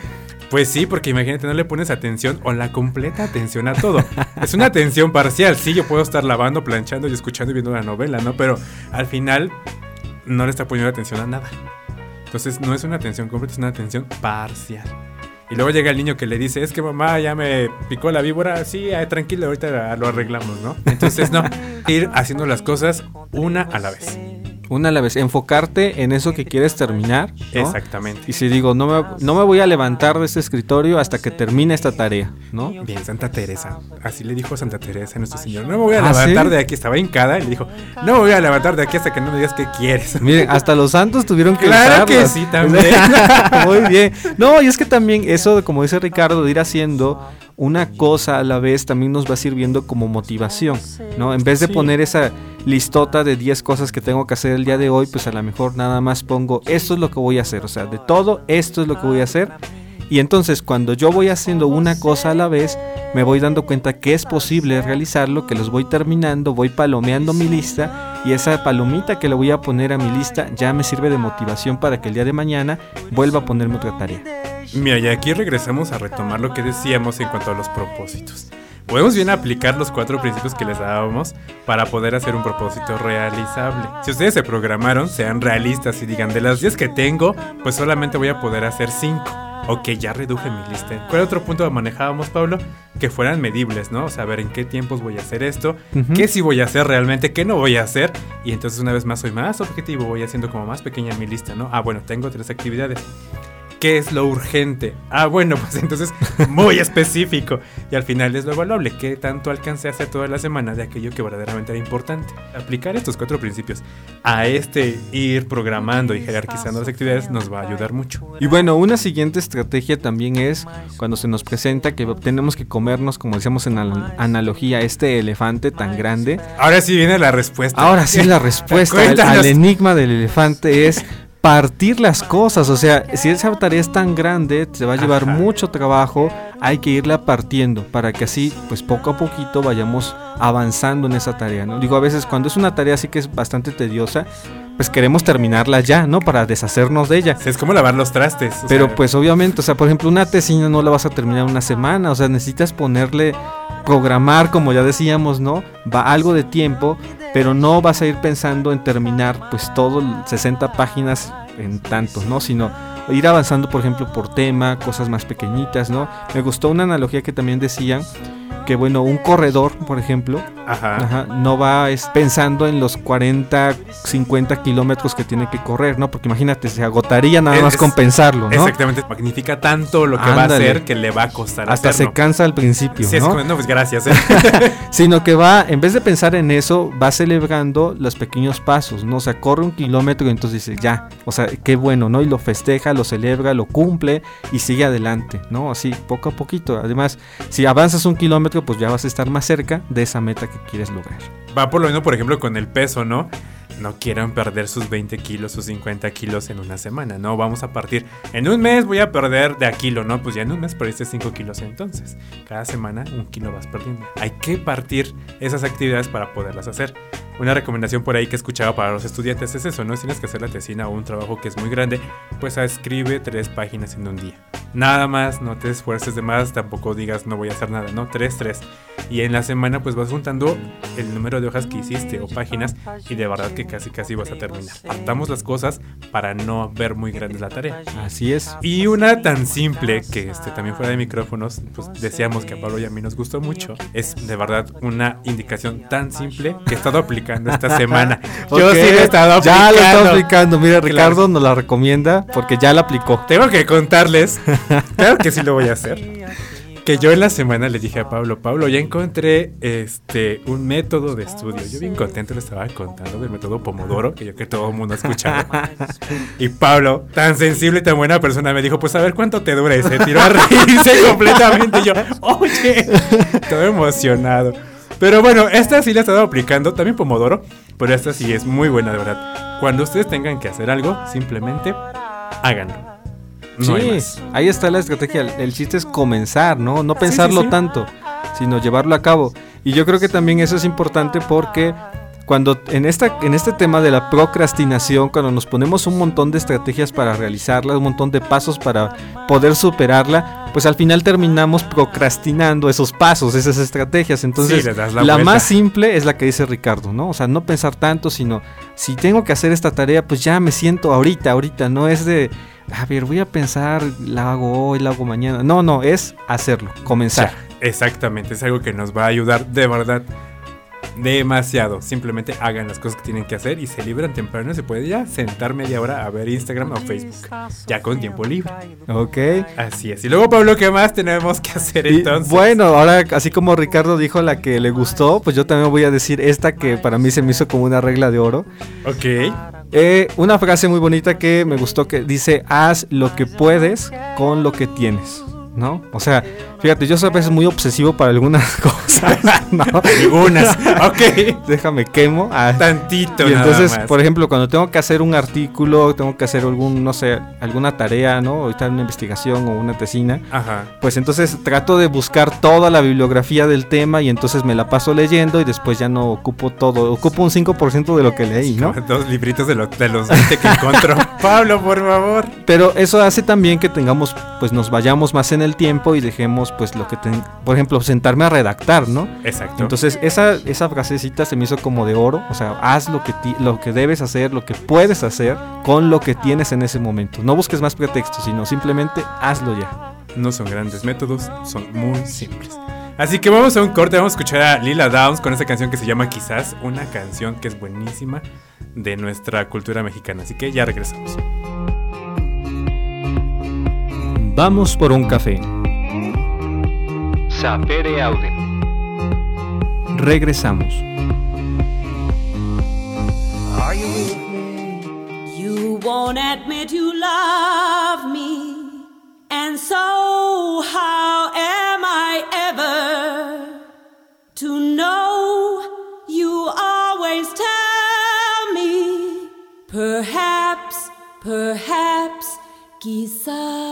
S2: Pues sí, porque imagínate, no le pones atención o la completa atención a todo. Es una atención parcial. Sí, yo puedo estar lavando, planchando y escuchando y viendo una novela, ¿no? Pero al final no le está poniendo atención a nada. Entonces no es una atención completa, es una atención parcial. Y luego llega el niño que le dice, es que mamá ya me picó la víbora, sí, tranquilo, ahorita lo arreglamos, ¿no? Entonces no, ir haciendo las cosas una a la vez.
S3: Una a la vez, enfocarte en eso que quieres terminar. ¿no?
S2: Exactamente.
S3: Y si digo, no me, no me voy a levantar de este escritorio hasta que termine esta tarea, ¿no?
S2: Bien, Santa Teresa. Así le dijo Santa Teresa a nuestro Señor. No me voy a
S3: ¿Ah,
S2: levantar
S3: sí?
S2: de aquí. Estaba hincada y le dijo, no me voy a levantar de aquí hasta que no me digas qué quieres.
S3: Miren, hasta los santos tuvieron que
S2: Claro que
S3: usarlas.
S2: sí, también.
S3: Muy bien. No, y es que también eso, como dice Ricardo, de ir haciendo una cosa a la vez también nos va sirviendo como motivación, ¿no? En vez de
S2: Sí.
S3: poner esa listota de 10 cosas que tengo que hacer el día de hoy, pues a lo mejor nada más pongo esto es lo que voy a hacer, o sea, de todo esto es lo que voy a hacer Y entonces cuando yo voy haciendo una cosa a la vez, me voy dando cuenta que es posible realizarlo, que los voy terminando, voy palomeando mi lista y esa palomita que le voy a poner a mi lista ya me sirve de motivación para que el día de mañana vuelva a ponerme otra tarea.
S2: Mira, y aquí regresamos a retomar lo que decíamos en cuanto a los propósitos. Podemos bien aplicar los cuatro principios que les dábamos para poder hacer un propósito realizable. Si ustedes se programaron, sean realistas y digan, de las 10 que tengo, pues solamente voy a poder hacer 5. Ok, ya reduje mi lista. ¿Cuál otro punto manejábamos, Pablo? Que fueran medibles, ¿no? O sea, ver en qué tiempos voy a hacer esto,
S3: Ujú.
S2: qué sí voy a hacer realmente, qué no voy a hacer. Y entonces una vez más soy más objetivo, voy haciendo como más pequeña mi lista, ¿no? Ah, bueno, tengo tres actividades. ¿Qué es lo urgente? Ah, bueno, pues entonces muy específico. Y al final es lo evaluable. ¿Qué tanto alcancé a hacer toda la semana de aquello que verdaderamente era importante? Aplicar estos cuatro principios a este ir programando y jerarquizando las actividades nos va a ayudar mucho.
S3: Y bueno, una siguiente estrategia también es cuando se nos presenta que tenemos que comernos, como decíamos en la analogía, este elefante tan grande.
S2: Ahora sí viene la respuesta.
S3: Ahora sí la respuesta al, enigma del elefante es partir las cosas, o sea, si esa tarea es tan grande, te va a llevar
S2: Ajá.
S3: mucho trabajo, hay que irla partiendo para que así, pues poco a poquito vayamos avanzando en esa tarea, ¿no? Digo, a veces cuando es una tarea así que es bastante tediosa, pues queremos terminarla ya, ¿no? Para deshacernos de ella.
S2: Es como lavar los trastes.
S3: Pero
S2: sea,
S3: pues obviamente, o sea, por ejemplo, una tesina no la vas a terminar una semana, o sea, necesitas ponerle, programar, como ya decíamos, ¿no? Va algo de tiempo, pero no vas a ir pensando en terminar pues todo el 60 páginas en tanto, ¿no? Sino ir avanzando, por ejemplo, por tema, cosas más pequeñitas, ¿no? Me gustó una analogía que también decían que bueno, un corredor, por ejemplo,
S2: Ajá.
S3: Ajá, no va es, pensando en los 40, 50 kilómetros que tiene que correr, ¿no? Porque imagínate, se agotaría nada
S2: Es-
S3: más con pensarlo, ¿no?
S2: Exactamente. Magnifica tanto lo que va a
S3: Ándale.
S2: hacer que le va a costar
S3: Hasta se cansa al principio,
S2: Sí, es
S3: ¿no?
S2: como, no, pues gracias. ¿eh?
S3: Sino que va, en vez de pensar en eso, va celebrando los pequeños pasos, ¿no? O sea, corre un kilómetro y entonces dice, ya, o sea, qué bueno, ¿no? Y lo festeja, lo celebra, lo cumple y sigue adelante, ¿no? Así, poco a poquito. Además, si avanzas un kilómetro, pues ya vas a estar más cerca de esa meta que quieres lograr.
S2: Va por lo mismo, por ejemplo, con el peso, ¿no? No quieran perder sus 20 kilos, sus 50 kilos en una semana, ¿no? Vamos a partir. En un mes voy a perder de a kilo, ¿no? Pues ya en un mes perdiste 5 kilos entonces. Cada semana un kilo vas perdiendo. Hay que partir esas actividades para poderlas hacer. Una recomendación por ahí que he escuchado para los estudiantes es eso, ¿no? Si tienes que hacer la tesina o un trabajo que es muy grande, pues escribe tres páginas en un día. Nada más, no te esfuerces de más, tampoco digas no voy a hacer nada, ¿no? Tres, tres. Y en la semana pues vas juntando el número de hojas que hiciste o páginas y de verdad que casi casi vas a terminar. Partamos las cosas para no ver muy grande la tarea.
S3: Así es.
S2: Y una tan simple que este, también fuera de micrófonos, pues decíamos que a Pablo y a mí nos gustó mucho, es de verdad una indicación tan simple que he estado aplicando esta semana. Yo sí lo he estado aplicando.
S3: Ya lo estaba aplicando. Mira,
S2: Claro.
S3: Ricardo nos la recomienda porque ya la aplicó.
S2: Tengo que contarles, claro que sí lo voy a hacer. Que yo en la semana le dije a Pablo, Pablo, ya encontré este un método de estudio. Yo bien contento le estaba contando del método Pomodoro, que yo que todo el mundo ha escuchado. Y Pablo, tan sensible y tan buena persona, me dijo, pues a ver cuánto te dura. Y se tiró a reírse completamente. Y yo, oye, todo emocionado. Pero bueno, esta sí la he estado aplicando, también Pomodoro, pero esta sí es muy buena, de verdad. Cuando ustedes tengan que hacer algo, simplemente háganlo. No
S3: sí, ahí está la estrategia. El, chiste es comenzar, ¿no? No
S2: Sí,
S3: pensarlo
S2: sí, sí.
S3: tanto, sino llevarlo a cabo. Y yo creo que también eso es importante porque cuando en, esta, en este tema de la procrastinación, cuando nos ponemos un montón de estrategias para realizarla, un montón de pasos para poder superarla, pues al final terminamos procrastinando esos pasos, esas estrategias. Entonces,
S2: Sí,
S3: la, más simple es la que dice Ricardo, ¿no? O sea, no pensar tanto, sino si tengo que hacer esta tarea, pues ya me siento ahorita, ahorita, no es de, a ver, voy a pensar, la hago hoy, la hago mañana. No, no, es hacerlo, comenzar.
S2: Exactamente, es algo que nos va a ayudar de verdad demasiado. Simplemente hagan las cosas que tienen que hacer y se libran temprano. Se puede ya sentar media hora a ver Instagram o Facebook, ya con tiempo libre.
S3: Ok.
S2: Así es. Y luego, Pablo, ¿qué más tenemos que hacer
S3: Y
S2: entonces?
S3: bueno, ahora así como Ricardo dijo la que le gustó, pues yo también voy a decir esta que para mí se me hizo como una regla de oro.
S2: Ok.
S3: Eh, una frase muy bonita que me gustó que dice, haz lo que puedes con lo que tienes. ¿no? O sea, fíjate, yo soy a veces muy obsesivo para algunas cosas, ¿no?
S2: Algunas. ok.
S3: Déjame quemo. Ah,
S2: Tantito.
S3: y
S2: nada
S3: entonces,
S2: más.
S3: por ejemplo, cuando tengo que hacer un artículo, tengo que hacer algún, no sé, alguna tarea, ¿no? Ahorita una investigación o una tesina,
S2: Ajá.
S3: pues entonces trato de buscar toda la bibliografía del tema y entonces me la paso leyendo y después ya no ocupo todo, ocupo un 5% de lo que leí, ¿no?
S2: Dos libritos de, lo- de los 20 que encontró. Pablo, por favor.
S3: Pero eso hace también que tengamos, pues nos vayamos más en el tiempo y dejemos, pues lo que, ten- por ejemplo, sentarme a redactar, ¿no?
S2: Exacto.
S3: Entonces esa, esa frasecita se me hizo como de oro, o sea, haz lo que, ti- lo que debes hacer, lo que puedes hacer con lo que tienes en ese momento. No busques más pretextos, sino simplemente hazlo ya.
S2: No son grandes métodos, son muy simples. Así que vamos a un corte, vamos a escuchar a Lila Downs con esta canción que se llama Quizás, una canción que es buenísima de nuestra cultura mexicana. Así que ya regresamos.
S3: Vamos por un café.
S7: Sapere Aude.
S3: Regresamos.
S1: Are you with me?
S8: You won't admit you love me. And so, how am I ever to know you always tell me? Perhaps, perhaps, quizás.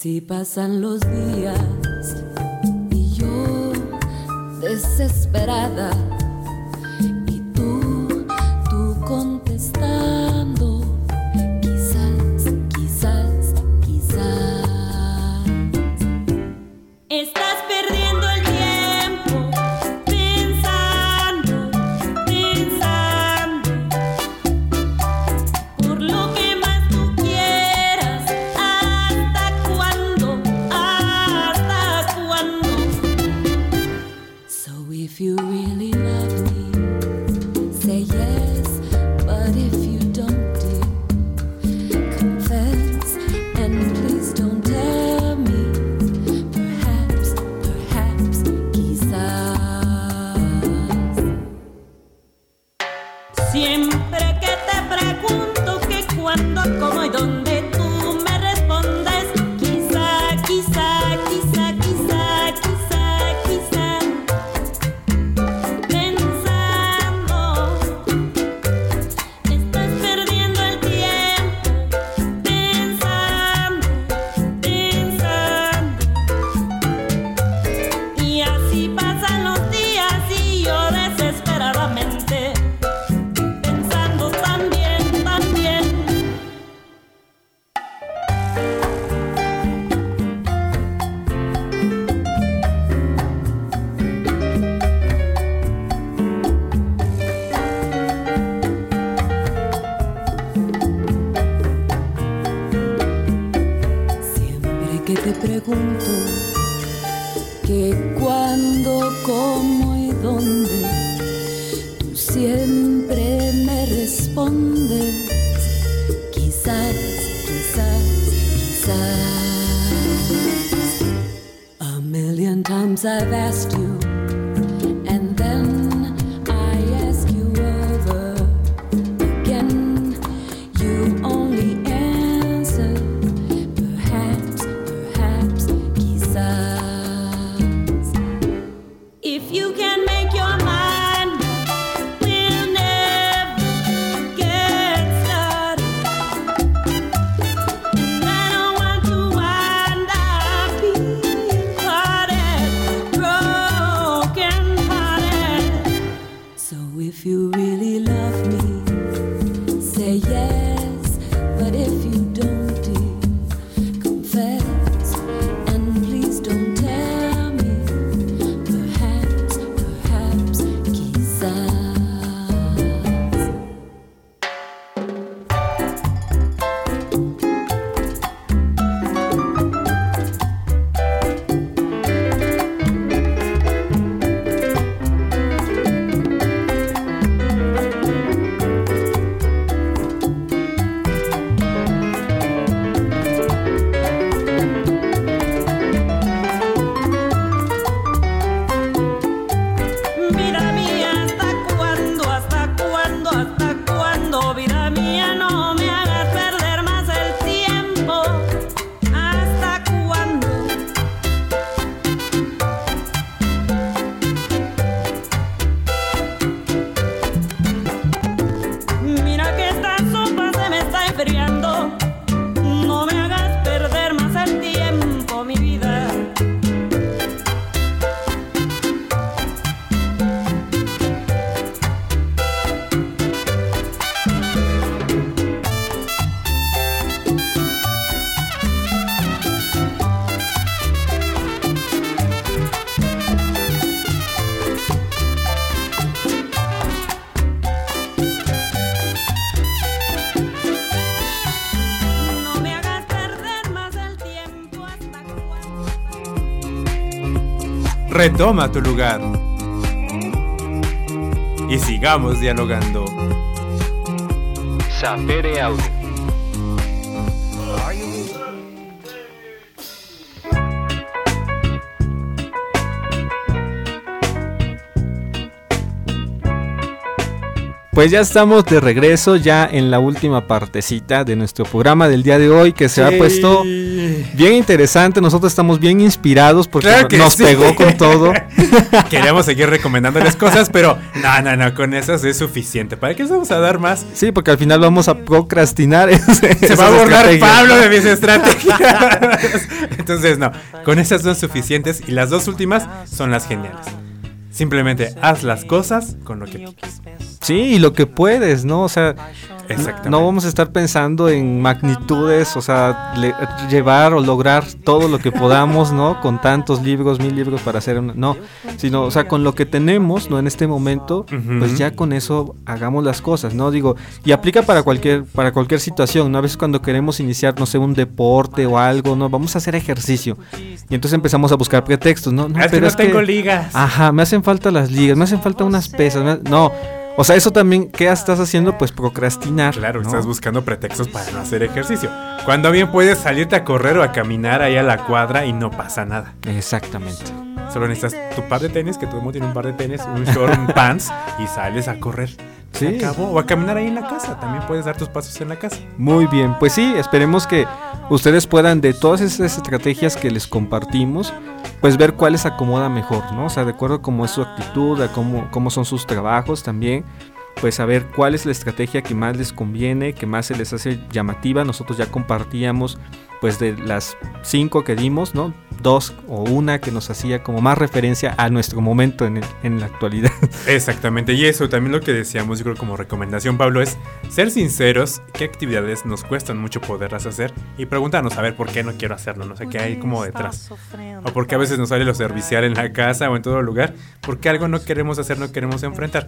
S8: Así pasan los días y yo desesperada
S2: retoma tu lugar. Y sigamos dialogando.
S3: Sapere. Pues ya estamos de regreso, ya en la última partecita de nuestro programa del día de hoy, que se ha puesto bien interesante. Nosotros estamos bien inspirados porque
S2: Claro
S3: nos
S2: sí.
S3: pegó con todo.
S2: Queríamos seguir recomendándoles cosas, pero no, no, no, con esas es suficiente. ¿Para qué les vamos a dar más?
S3: Sí, porque al final vamos a procrastinar.
S2: Se va a burlar Pablo de mis estrategias. Entonces, no, con esas son suficientes y las dos últimas son las geniales. Simplemente haz las cosas con lo que tienes.
S3: Sí, y lo que puedes, ¿no? O sea, no vamos a estar pensando en magnitudes, o sea, le- llevar o lograr todo lo que podamos, ¿no? Con tantos libros, mil libros para hacer una... No, sino, o sea, con lo que tenemos, ¿no? En este momento, pues ya con eso hagamos las cosas, ¿no? Digo, y aplica para cualquier, para cualquier situación, ¿no? A veces cuando queremos iniciar, no sé, un deporte o algo, ¿no? Vamos a hacer ejercicio. Y entonces empezamos a buscar pretextos, ¿no?
S2: Ah, es que
S3: pero
S2: no
S3: es
S2: tengo
S3: que-
S2: ligas.
S3: Ajá, me hacen falta las ligas, me hacen falta unas pesas. me No, o sea, eso también, ¿qué estás haciendo? Pues procrastinar.
S2: Claro,
S3: ¿no?
S2: estás buscando pretextos para no hacer ejercicio. Cuando bien puedes salirte a correr o a caminar ahí a la cuadra y no pasa nada.
S3: Exactamente.
S2: Solo necesitas tu par de tenis, que todo el mundo tiene un par de tenis, un short, un pants, y sales a correr. Se
S3: Sí.
S2: acabó. O a caminar ahí en la casa. También puedes dar tus pasos en la casa.
S3: Muy bien, pues sí, esperemos que ustedes puedan de todas esas estrategias que les compartimos, pues ver cuál les acomoda mejor, ¿no? O sea, de acuerdo a cómo es su actitud, a cómo, cómo son sus trabajos también, pues saber cuál es la estrategia que más les conviene, que más se les hace llamativa. Nosotros ya compartíamos, pues de las cinco que dimos, ¿no? Dos o una que nos hacía como más referencia a nuestro momento en, el- en la actualidad.
S2: Exactamente, y eso también lo que decíamos, yo creo como recomendación, Pablo, es ser sinceros, qué actividades nos cuestan mucho poderlas hacer y preguntarnos a ver por qué no quiero hacerlo, no sé qué hay como detrás. O porque a veces nos sale lo servicial en la casa o en todo lugar, porque algo no queremos hacer, no queremos enfrentar.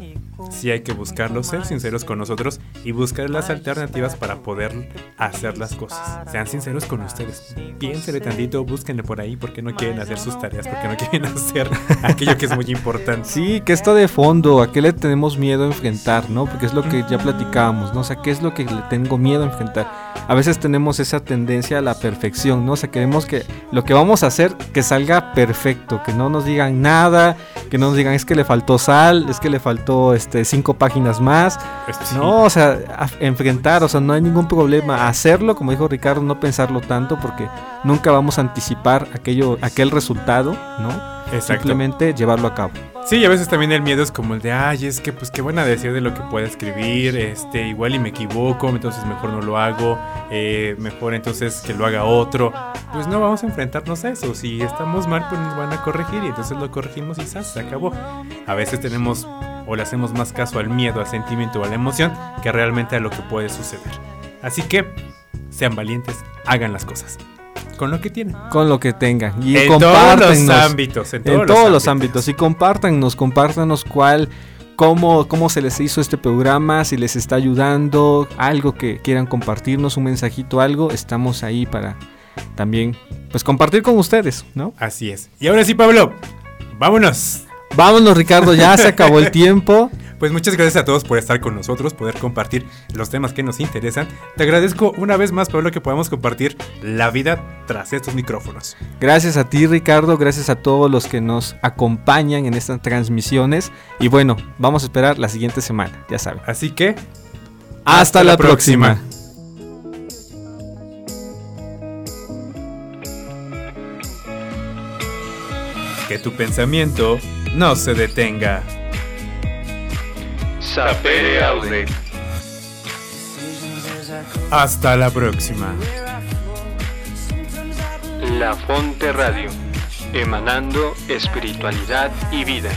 S2: Sí hay que buscarlo, ser sinceros con nosotros y buscar las alternativas para poder hacer las cosas. Sean sinceros con ustedes. Piénsenle tantito, búsquenle por ahí porque no quieren hacer sus tareas, porque no quieren hacer aquello que es muy importante.
S3: Sí, que está de fondo, a qué le tenemos miedo a enfrentar, ¿no? Porque es lo que ya platicábamos, ¿no? O sea, qué es lo que le tengo miedo a enfrentar. A veces tenemos esa tendencia a la perfección, ¿no? O sea, queremos que lo que vamos a hacer que salga perfecto, que no nos digan nada, que no nos digan es que le faltó sal, es que le faltó este cinco páginas más.
S2: Sí.
S3: No, o sea, enfrentar, o sea, no hay ningún problema. Hacerlo, como dijo Ricardo, no pensarlo tanto porque nunca vamos a anticipar aquello, aquel resultado, ¿no?
S2: Exacto.
S3: Simplemente llevarlo a cabo.
S2: Sí, y a veces también el miedo es como el de, ay, es que pues qué buena decir de lo que pueda escribir, este, igual y me equivoco, entonces mejor no lo hago, eh, mejor entonces que lo haga otro. Pues no vamos a enfrentarnos a eso, si estamos mal pues nos van a corregir y entonces lo corregimos y ¡zas! se acabó. A veces tenemos o le hacemos más caso al miedo, al sentimiento o a la emoción que realmente a lo que puede suceder. Así que sean valientes, hagan las cosas con lo que tienen.
S3: con lo que tengan. Y
S2: en todos los ámbitos, en
S3: En
S2: todos,
S3: los, ámbitos. Y compártanos, compártanos cuál, cómo, cómo se les hizo este programa, si les está ayudando, algo que quieran compartirnos, un mensajito, algo, estamos ahí para también, pues compartir con ustedes, ¿no?
S2: Así es. Y ahora sí, Pablo, vámonos.
S3: Vámonos, Ricardo, ya se acabó el tiempo.
S2: Pues muchas gracias a todos por estar con nosotros, poder compartir los temas que nos interesan. Te agradezco una vez más, Pablo, que podamos compartir la vida tras estos micrófonos.
S3: Gracias a ti, Ricardo, gracias a todos los que nos acompañan en estas transmisiones. Y bueno, vamos a esperar la siguiente semana, ya saben.
S2: Así que,
S3: Hasta, la, próxima.
S2: que tu pensamiento no se detenga.
S3: Sapere Aude.
S2: Hasta la próxima.
S3: La Fonte Radio, emanando espiritualidad y vida.